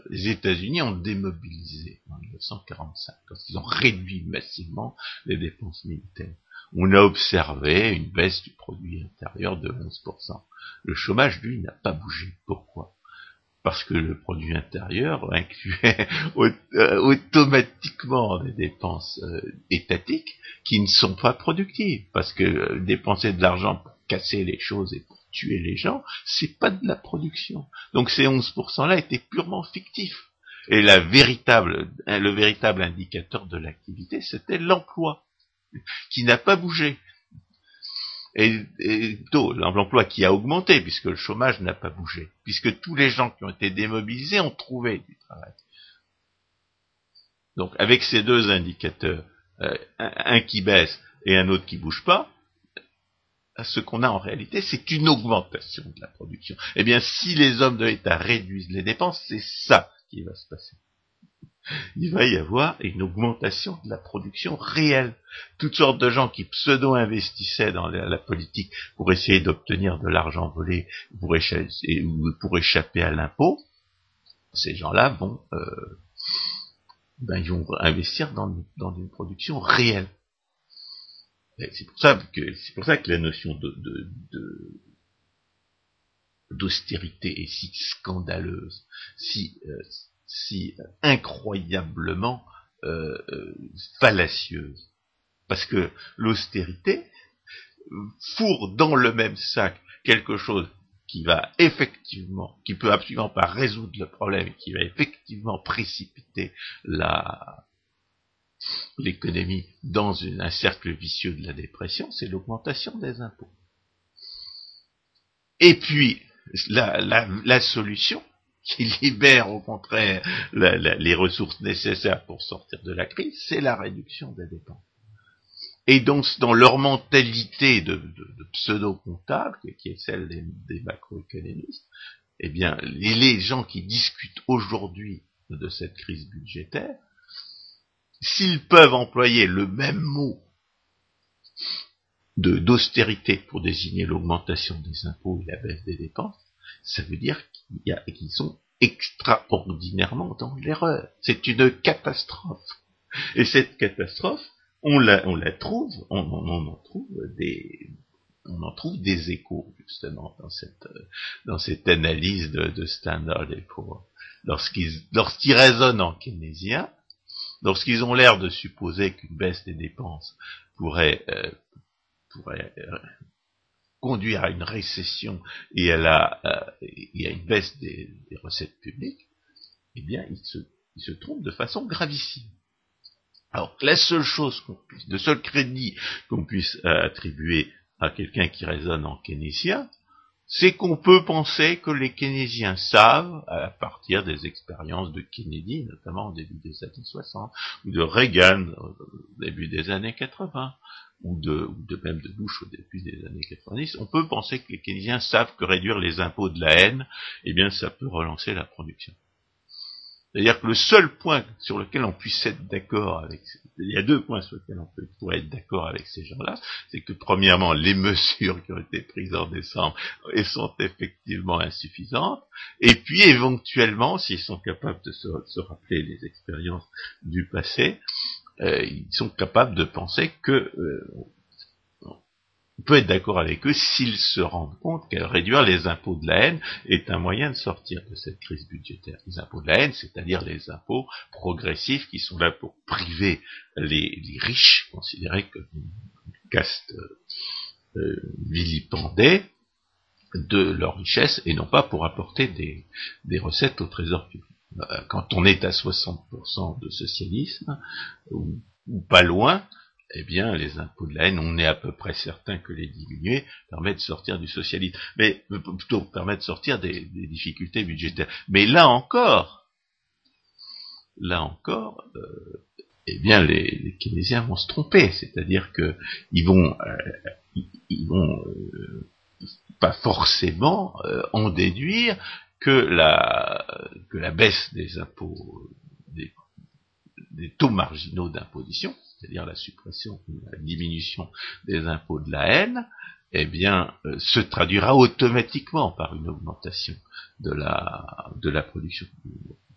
États-Unis ont démobilisé en 1945, quand ils ont réduit massivement les dépenses militaires. On a observé une baisse du produit intérieur de 11%. Le chômage, lui, n'a pas bougé. Pourquoi? Parce que le produit intérieur incluait euh, automatiquement des dépenses euh, étatiques qui ne sont pas productives. Parce que euh, dépenser de l'argent pour casser les choses et tuer les gens, c'est pas de la production. Donc ces 11%-là étaient purement fictifs. Et véritable, le véritable indicateur de l'activité, c'était l'emploi, qui n'a pas bougé. Et, et l'emploi qui a augmenté, puisque le chômage n'a pas bougé, puisque tous les gens qui ont été démobilisés ont trouvé du travail. Donc avec ces deux indicateurs, euh, un qui baisse et un autre qui bouge pas, ce qu'on a en réalité, c'est une augmentation de la production. Eh bien, si les hommes de l'État réduisent les dépenses, c'est ça qui va se passer. Il va y avoir une augmentation de la production réelle. Toutes sortes de gens qui pseudo-investissaient dans la, politique pour essayer d'obtenir de l'argent volé pour pour échapper à l'impôt, ces gens-là vont, euh, ben, vont investir dans une production réelle. C'est pour ça que c'est pour ça que la notion de, d'austérité est si scandaleuse, si euh, si incroyablement euh, euh, fallacieuse, parce que l'austérité fourre dans le même sac quelque chose qui va effectivement, qui peut absolument pas résoudre le problème, qui va effectivement précipiter la, l'économie dans un cercle vicieux de la dépression, c'est l'augmentation des impôts. Et puis, la, solution qui libère au contraire les ressources nécessaires pour sortir de la crise, c'est la réduction des dépenses. et donc dans leur mentalité de, pseudo-comptable, qui est celle des, macroéconomistes, eh bien, les gens qui discutent aujourd'hui de cette crise budgétaire, s'ils peuvent employer le même mot d'austérité pour désigner l'augmentation des impôts et la baisse des dépenses, ça veut dire qu'ils sont extraordinairement dans l'erreur. C'est une catastrophe. Et cette catastrophe, on la, trouve, on, en trouve des, on en trouve des échos justement dans cette, dans cette analyse de, de Standard et pour lorsqu'ils raisonnent en keynésien, lorsqu'ils ont l'air de supposer qu'une baisse des dépenses pourrait, euh, euh, conduire à une récession et à, la, euh, une baisse des, recettes publiques, eh bien, ils se, trompent de façon gravissime. Alors, la seule chose qu'on puisse, le seul crédit qu'on puisse attribuer à quelqu'un qui raisonne en keynésien, c'est qu'on peut penser que les keynésiens savent, à partir des expériences de Kennedy, notamment au début des années 60, ou de Reagan au début des années 80, ou de, ou de même de Bush au début des années 90, on peut penser que les keynésiens savent que réduire les impôts de la haine, eh bien, ça peut relancer la production. C'est-à-dire que le seul point sur lequel on puisse être d'accord avec, il y a deux points sur lesquels on pourrait être d'accord avec ces gens-là, c'est que premièrement, les mesures qui ont été prises en décembre sont effectivement insuffisantes, et puis éventuellement, s'ils sont capables de se, rappeler les expériences du passé, euh, ils sont capables de penser que euh, peut être d'accord avec eux s'ils se rendent compte que réduire les impôts de la haine est un moyen de sortir de cette crise budgétaire. Les impôts de la haine, c'est-à-dire les impôts progressifs qui sont là pour priver les, riches, considérés comme une caste euh, vilipendée, de leur richesse et non pas pour apporter des, recettes au trésor public. Euh, quand on est à 60% de socialisme, ou pas loin, eh bien, les impôts de la haine, on est à peu près certain que les diminuer permet de sortir du socialisme. Mais plutôt permet de sortir des, difficultés budgétaires. Mais là encore, là encore, euh, eh bien, les, les, keynésiens vont se tromper. C'est-à-dire que ils vont, euh, ils, vont euh, pas forcément en déduire que la que la baisse des impôts des taux marginaux d'imposition c'est-à-dire la suppression la diminution des impôts de la haine, eh bien, euh, se traduira automatiquement par une augmentation de la, de la production.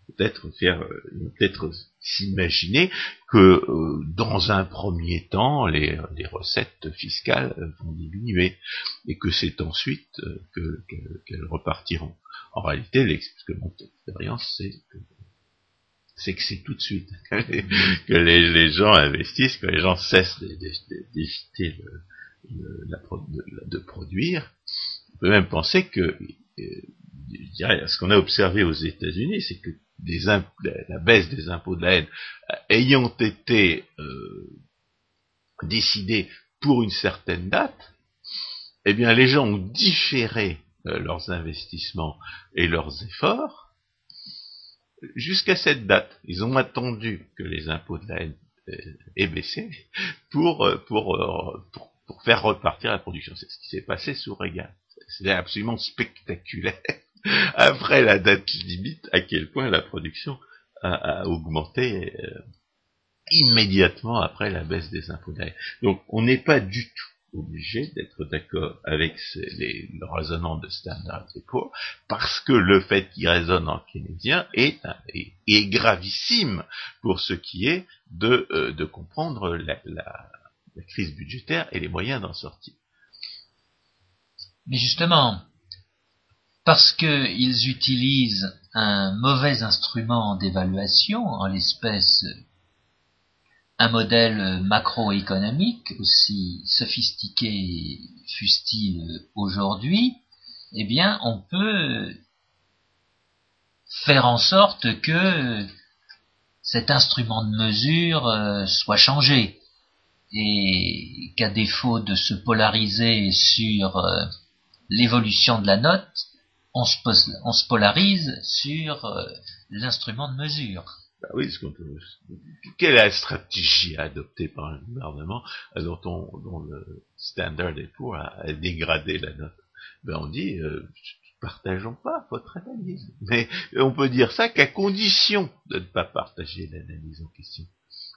Peut-être faire, euh, peut-être s'imaginer que euh, dans un premier temps, les, les, recettes fiscales vont diminuer et que c'est ensuite qu'elles repartiront. En réalité, l'expérience, c'est que c'est que c'est tout de suite que les, gens investissent, que les gens cessent d'éviter de, produire. On peut même penser que, euh, ce qu'on a observé aux États-Unis, c'est que la baisse des impôts de la haine euh, ayant été euh, décidée pour une certaine date, eh bien les gens ont différé leurs investissements et leurs efforts jusqu'à cette date, ils ont attendu que les impôts de la euh, aient baissé pour, euh, pour, euh, pour, pour, faire repartir la production. C'est ce qui s'est passé sous Reagan. C'est absolument spectaculaire. Après la date limite, à quel point la production a, a augmenté immédiatement après la baisse des impôts de la. Donc on n'est pas du tout obligé d'être d'accord avec les, le raisonnement de Standard Poor's parce que le fait qu'il raisonne en keynésien est, gravissime pour ce qui est de, euh, comprendre la, la, la, crise budgétaire et les moyens d'en sortir. Mais justement, parce qu'ils utilisent un mauvais instrument d'évaluation, en l'espèce un modèle macroéconomique, aussi sophistiqué fût-il aujourd'hui, eh bien, on peut faire en sorte que cet instrument de mesure euh, soit changé et qu'à défaut de se polariser sur euh, l'évolution de la note, on se, polarise sur euh, l'instrument de mesure. Bah oui, ce qu'on quelle est la stratégie adoptée par un gouvernement dont, on, dont le Standard pour a, a, dégradé la note? Ben On dit, euh, partageons pas votre analyse. Mais on peut dire ça qu'à condition de ne pas partager l'analyse en question.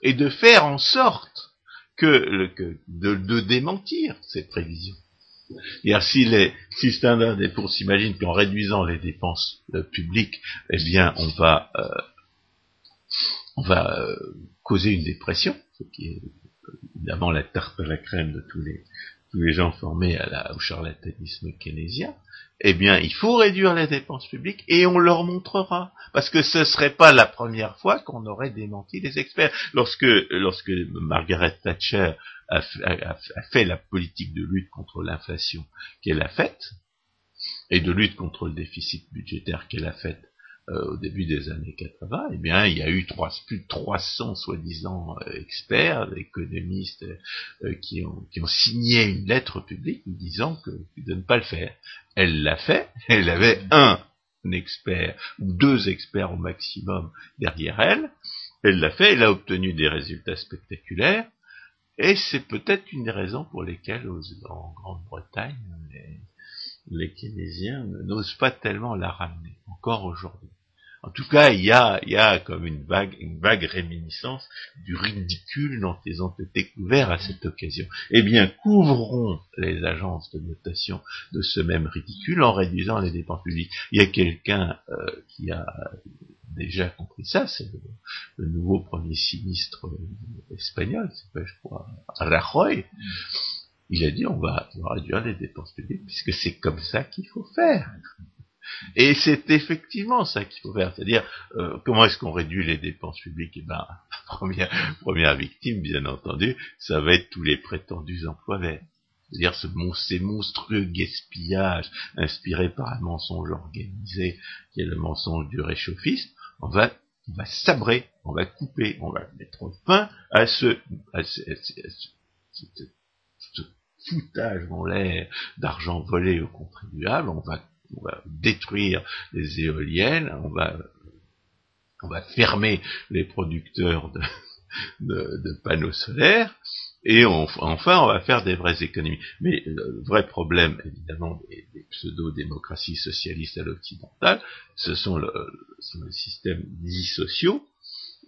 Et de faire en sorte que, que de, de démentir cette prévision. Et si, les, si Standard pour s'imagine qu'en réduisant les dépenses euh, publiques, eh bien, on va, euh, va euh, causer une dépression, ce qui est évidemment la tarte à la crème de tous les, tous les gens formés à la, au charlatanisme keynésien, eh bien, il faut réduire les dépenses publiques et on leur montrera. Parce que ce ne serait pas la première fois qu'on aurait démenti les experts. Lorsque, lorsque Margaret Thatcher a, fait la politique de lutte contre l'inflation qu'elle a faite, et de lutte contre le déficit budgétaire qu'elle a faite euh, au début des années 80, eh bien, il y a eu trois, plus de 300 soi-disant euh, experts, économistes, euh, qui, ont, qui, ont, signé une lettre publique disant que de ne pas le faire. Elle l'a fait, elle avait un expert ou deux experts au maximum derrière elle. Elle l'a fait, elle a obtenu des résultats spectaculaires. Et c'est peut-être une des raisons pour lesquelles en Grande-Bretagne, les, les Keynésiens n'osent pas tellement la ramener, encore aujourd'hui. En tout cas, il y a, il y a comme une vague, une vague réminiscence du ridicule dont ils ont été couverts à cette occasion. Eh bien, couvrons les agences de notation de ce même ridicule en réduisant les dépenses publiques. Il y a quelqu'un euh, qui a déjà compris ça, c'est le, nouveau premier sinistre espagnol, c'est je crois, Rajoy. Il a dit on va réduire les dépenses publiques puisque c'est comme ça qu'il faut faire. Et c'est effectivement ça qu'il faut faire, c'est-à-dire euh, comment est-ce qu'on réduit les dépenses publiques? Eh ben, première, première victime, bien entendu, ça va être tous les prétendus emplois verts. C'est-à-dire ce ces monstrueux gaspillage inspiré par un mensonge organisé qui est le mensonge du réchauffisme, on va, on va sabrer, on va couper, on va mettre fin à ce, à ce, foutage en l'air d'argent volé aux contribuables, on va on va détruire les éoliennes, on va, on va fermer les producteurs de, panneaux solaires, et enfin on va faire des vraies économies. Mais le vrai problème, évidemment, des, pseudo-démocraties socialistes à l'occidental, ce sont le, le système dits sociaux,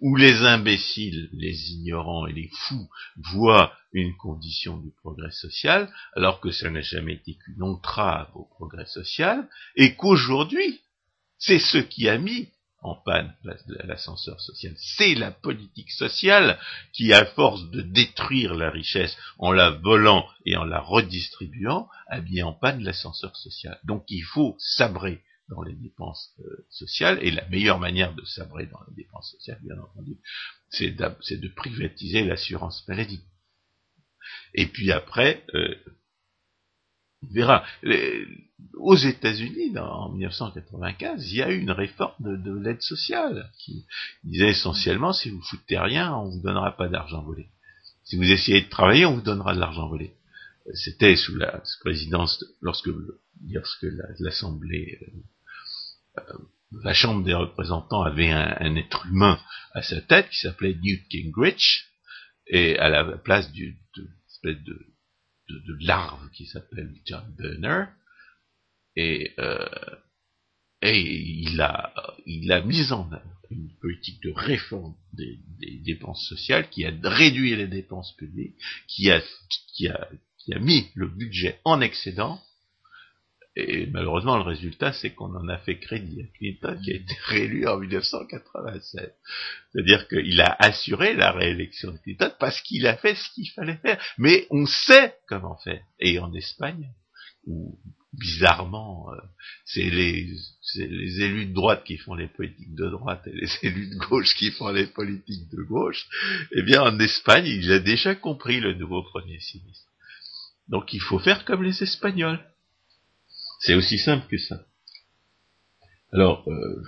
où les imbéciles, les ignorants et les fous voient une condition du progrès social, alors que ça n'a jamais été qu'une entrave au progrès social, et qu'aujourd'hui, c'est ce qui a mis en panne l'ascenseur social. C'est la politique sociale qui, à force de détruire la richesse en la volant et en la redistribuant, a mis en panne l'ascenseur social. Donc il faut sabrer dans les dépenses euh, sociales, et la meilleure manière de sabrer dans les dépenses sociales, bien entendu, c'est de privatiser l'assurance maladie. Et puis après, euh, on verra. aux États-Unis, en 1995, il y a eu une réforme de, l'aide sociale qui disait essentiellement si vous foutez rien, on vous donnera pas d'argent volé. Si vous essayez de travailler, on vous donnera de l'argent volé. C'était sous la présidence, lorsque, lorsque l'Assemblée euh, la Chambre des représentants avait un, être humain à sa tête qui s'appelait Newt Gingrich, et à la place d'une espèce de, de, larve qui s'appelle John Burner, et, euh, et il a, il a mis en œuvre une politique de réforme des, des, dépenses sociales qui a réduit les dépenses publiques, qui a, qui a, qui a mis le budget en excédent, et malheureusement, le résultat, c'est qu'on en a fait crédit à Clinton, qui a été réélu en 1987. C'est-à-dire qu'il a assuré la réélection de Clinton parce qu'il a fait ce qu'il fallait faire. Mais on sait comment faire. Et en Espagne, où bizarrement, euh, c'est les, les, élus de droite qui font les politiques de droite et les élus de gauche qui font les politiques de gauche, eh bien en Espagne, il a déjà compris le nouveau premier sinistre. Donc il faut faire comme les Espagnols. C'est aussi simple que ça. Alors, euh,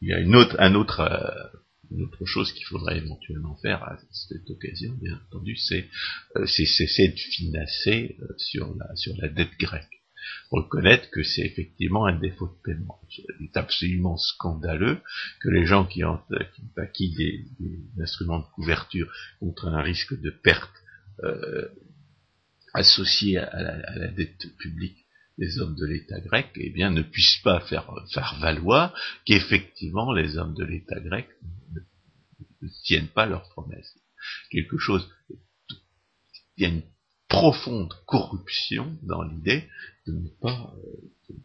il y a une autre, un autre, euh, une autre chose qu'il faudrait éventuellement faire à cette occasion, bien entendu, c'est euh, cesser de financer sur la sur la dette grecque. reconnaître que c'est effectivement un défaut de paiement. C'est absolument scandaleux que les gens qui ont, acquis des, instruments de couverture contre un risque de perte euh, associé à la, dette publique des hommes de l'État grec, eh bien, ne puissent pas faire, faire valoir qu'effectivement les hommes de l'État grec ne, tiennent pas leurs promesses. Quelque chose, il y a une profonde corruption dans l'idée de ne pas euh,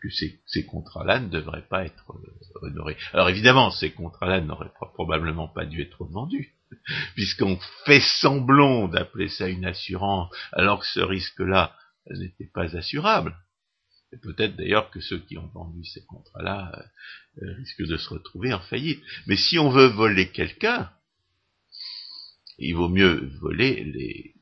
que ces, contrats-là ne devraient pas être euh, honorés. Alors évidemment, ces contrats-là n'auraient probablement pas dû être vendus, puisqu'on fait semblant d'appeler ça une assurance, alors que ce risque-là n'était pas assurable. Et peut-être d'ailleurs que ceux qui ont vendu ces contrats-là euh, risquent de se retrouver en faillite. Mais si on veut voler quelqu'un, il vaut mieux voler les,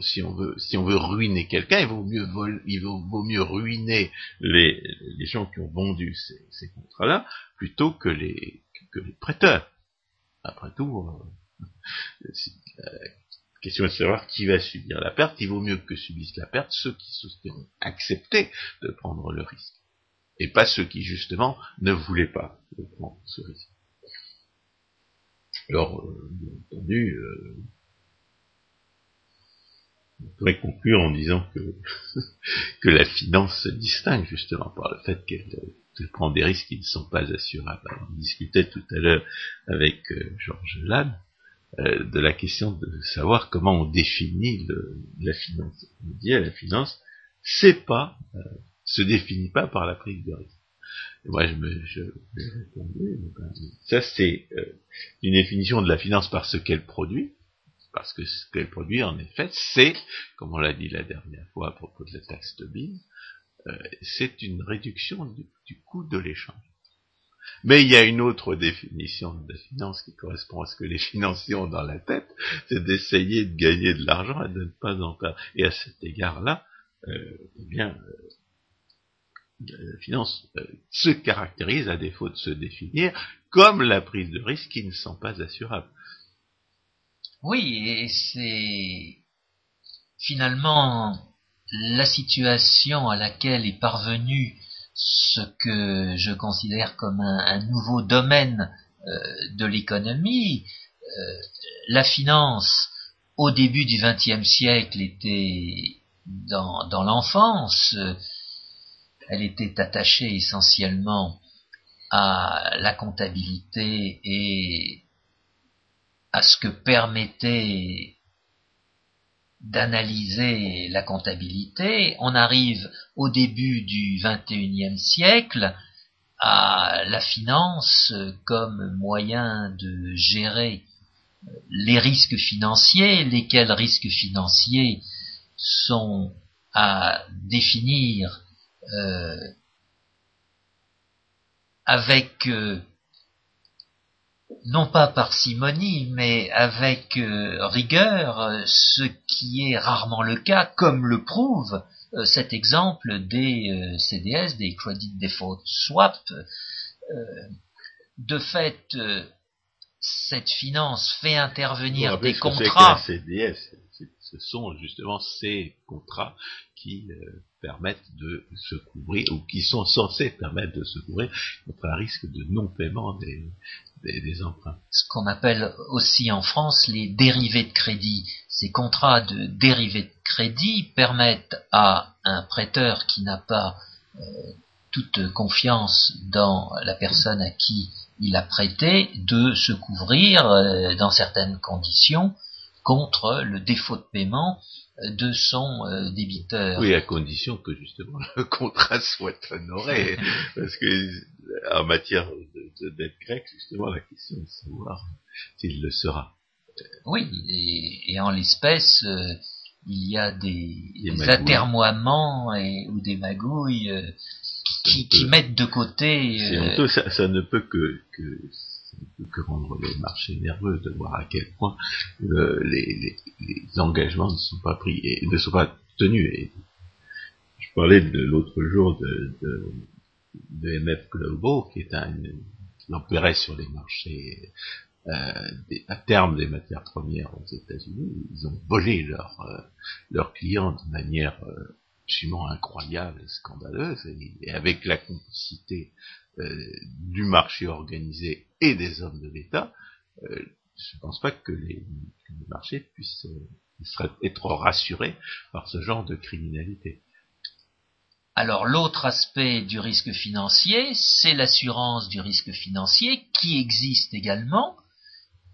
si on, veut, si on veut ruiner quelqu'un, il vaut mieux, il vaut, mieux ruiner les, les, gens qui ont vendu ces, ces contrats-là plutôt que les, que les prêteurs. Après tout, euh, question est de savoir qui va subir la perte. Il vaut mieux que subissent la perte ceux qui ont accepté de prendre le risque, et pas ceux qui justement ne voulaient pas prendre ce risque. Alors, euh, bien entendu, euh, on pourrait conclure en disant que, que la finance se distingue justement par le fait qu'elle prend des risques qui ne sont pas assurables. on discutait tout à l'heure avec euh, Georges Lannes euh, de la question de savoir comment on définit la finance. On dit à la finance, c'est pas, euh, se définit pas par la prise de risque. Moi, je me, je, répondu, ben, ça c'est une définition de la finance par ce qu'elle produit, parce que ce qu'elle produit, en effet, c'est, comme on l'a dit la dernière fois à propos de la taxe Tobin, euh, c'est une réduction du, coût de l'échange. Mais il y a une autre définition de la finance qui correspond à ce que les financiers ont dans la tête, c'est d'essayer de gagner de l'argent et de ne pas en perdre. Et à cet égard-là, euh, eh bien, euh, la finance se caractérise, à défaut de se définir, comme la prise de risques qui ne sont pas assurables. Oui, et c'est finalement la situation à laquelle est parvenu ce que je considère comme un, nouveau domaine euh, de l'économie. Euh, la finance, au début du XXe siècle, était dans, dans l'enfance. Elle était attachée essentiellement à la comptabilité et à ce que permettait d'analyser la comptabilité, on arrive au début du XXIe siècle à la finance comme moyen de gérer les risques financiers, lesquels risques financiers sont à définir euh, avec euh, non pas parcimonie, mais avec euh, rigueur, ce qui est rarement le cas, comme le prouve euh, cet exemple des euh, CDS, des Credit Default Swap. de fait, cette finance fait intervenir des contrats. CDS, ce sont justement ces contrats qui permettent de se couvrir, ou qui sont censés permettre de se couvrir contre un risque de non-paiement des, des, emprunts. Ce qu'on appelle aussi en France les dérivés de crédit. Ces contrats de dérivés de crédit permettent à un prêteur qui n'a pas euh, toute confiance dans la personne à qui il a prêté de se couvrir euh, dans certaines conditions contre le défaut de paiement de son euh, débiteur. Oui, à condition que justement le contrat soit honoré, parce que en matière de, dette grecque, justement, la question est de savoir s'il le sera. Oui, et, en l'espèce, euh, il y a des, atermoiements ou des magouilles euh, qui, mettent de côté. ça, ça, ne peut que, que que rendre les marchés nerveux de voir à quel point les, engagements ne sont pas pris et ne sont pas tenus. Et je parlais de l'autre jour de, de, MF Global, qui est un, qui sur les marchés euh, à terme des matières premières aux États-Unis, ils ont volé leurs leurs clients de manière absolument incroyable et scandaleuse, et, avec la complicité du marché organisé et des hommes de l'État, je ne pense pas que les, marchés puissent être rassurés par ce genre de criminalité. Alors l'autre aspect du risque financier, c'est l'assurance du risque financier qui existe également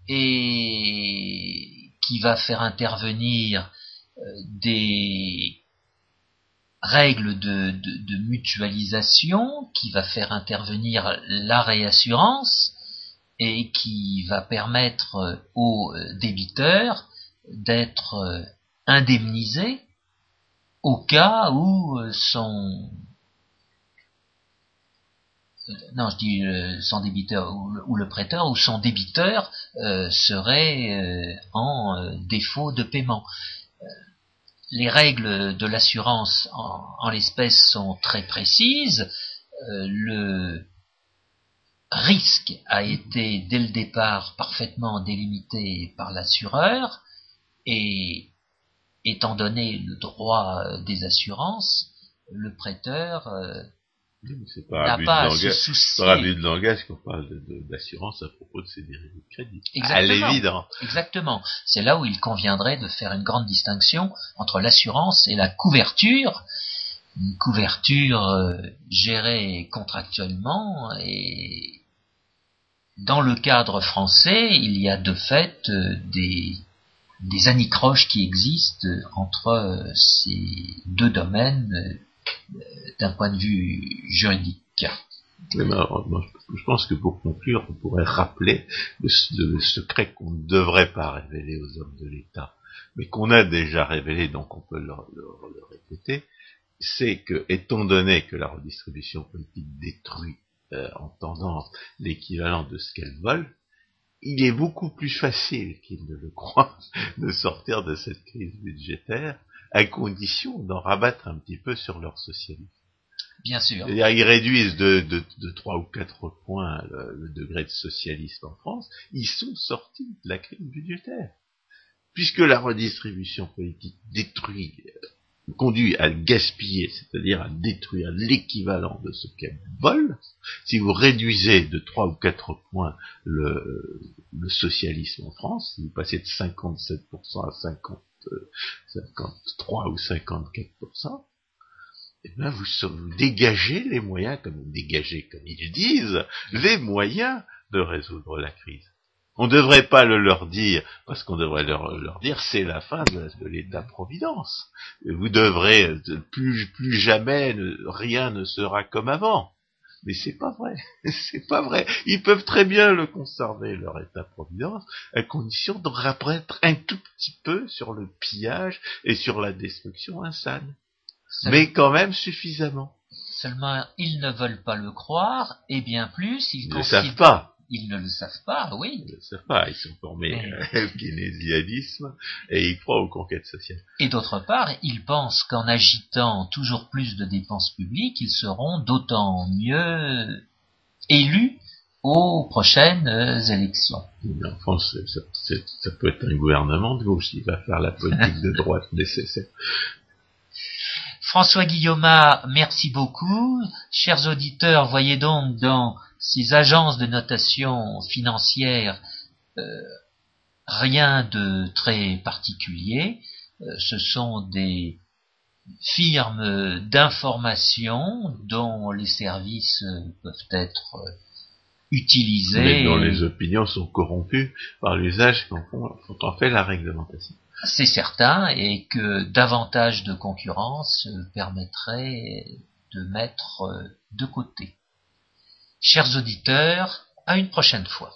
et qui va faire intervenir euh, des règles de, mutualisation, qui va faire intervenir la réassurance et qui va permettre aux débiteurs d'être indemnisés au cas où euh, son euh, non, je dis euh, son débiteur ou le, prêteur ou son débiteur serait en défaut de paiement. les règles de l'assurance en, en l'espèce sont très précises. le risque a été dès le départ parfaitement délimité par l'assureur et étant donné le droit euh, des assurances, le prêteur euh, n'a pas à se soucier. De langage qu'on parle d'assurance à propos de ces dérivés de crédit. Exactement. À. Exactement. C'est là où il conviendrait de faire une grande distinction entre l'assurance et la couverture. Une couverture euh, gérée contractuellement et dans le cadre français, il y a de fait des des anicroches qui existent entre euh, ces deux domaines euh, d'un point de vue juridique. je pense que pour conclure, on pourrait rappeler le, secret qu'on ne devrait pas révéler aux hommes de l'État, mais qu'on a déjà révélé, donc on peut le, répéter, c'est que, étant donné que la redistribution politique détruit euh, en tendance l'équivalent de ce qu'elle vole, il est beaucoup plus facile qu'il ne le croit de sortir de cette crise budgétaire à condition d'en rabattre un petit peu sur leur socialisme. Bien sûr. ils réduisent de, de, de 3 ou 4 points le, degré de socialisme en France. Ils sont sortis de la crise budgétaire. Puisque la redistribution politique détruit conduit à gaspiller, c'est-à-dire à détruire l'équivalent de ce qu'elle vole, si vous réduisez de 3 ou 4 points le, socialisme en France, si vous passez de 57% à 50, 53 ou 54%, eh bien vous, vous dégagez les moyens, comme dégagez, comme ils disent, les moyens de résoudre la crise. On ne devrait pas le leur dire, parce qu'on devrait leur, dire c'est la fin de, l'État-providence. Vous devrez, plus, plus jamais, rien ne sera comme avant. Mais c'est pas vrai, c'est pas vrai. Ils peuvent très bien le conserver, leur état-providence, à condition de rapprêter un tout petit peu sur le pillage et sur la destruction insane. Mais quand même suffisamment. Seulement, ils ne veulent pas le croire, et bien plus, ils, ils ne savent pas. Ils ne le savent pas, oui. Ils ne le savent pas, ils sont formés au keynésianisme et ils croient aux conquêtes sociales. Et d'autre part, ils pensent qu'en agitant toujours plus de dépenses publiques, ils seront d'autant mieux élus aux prochaines élections. En France, ça, peut être un gouvernement de gauche qui va faire la politique de droite nécessaire. François Guillaume, merci beaucoup. Chers auditeurs, voyez donc dans ces agences de notation financière, euh, rien de très particulier. Euh, ce sont des firmes d'information dont les services peuvent être utilisés. Mais dont les opinions sont corrompues par l'usage qu'en en fait la réglementation. C'est certain, et que davantage de concurrence permettrait de mettre de côté. Chers auditeurs, à une prochaine fois.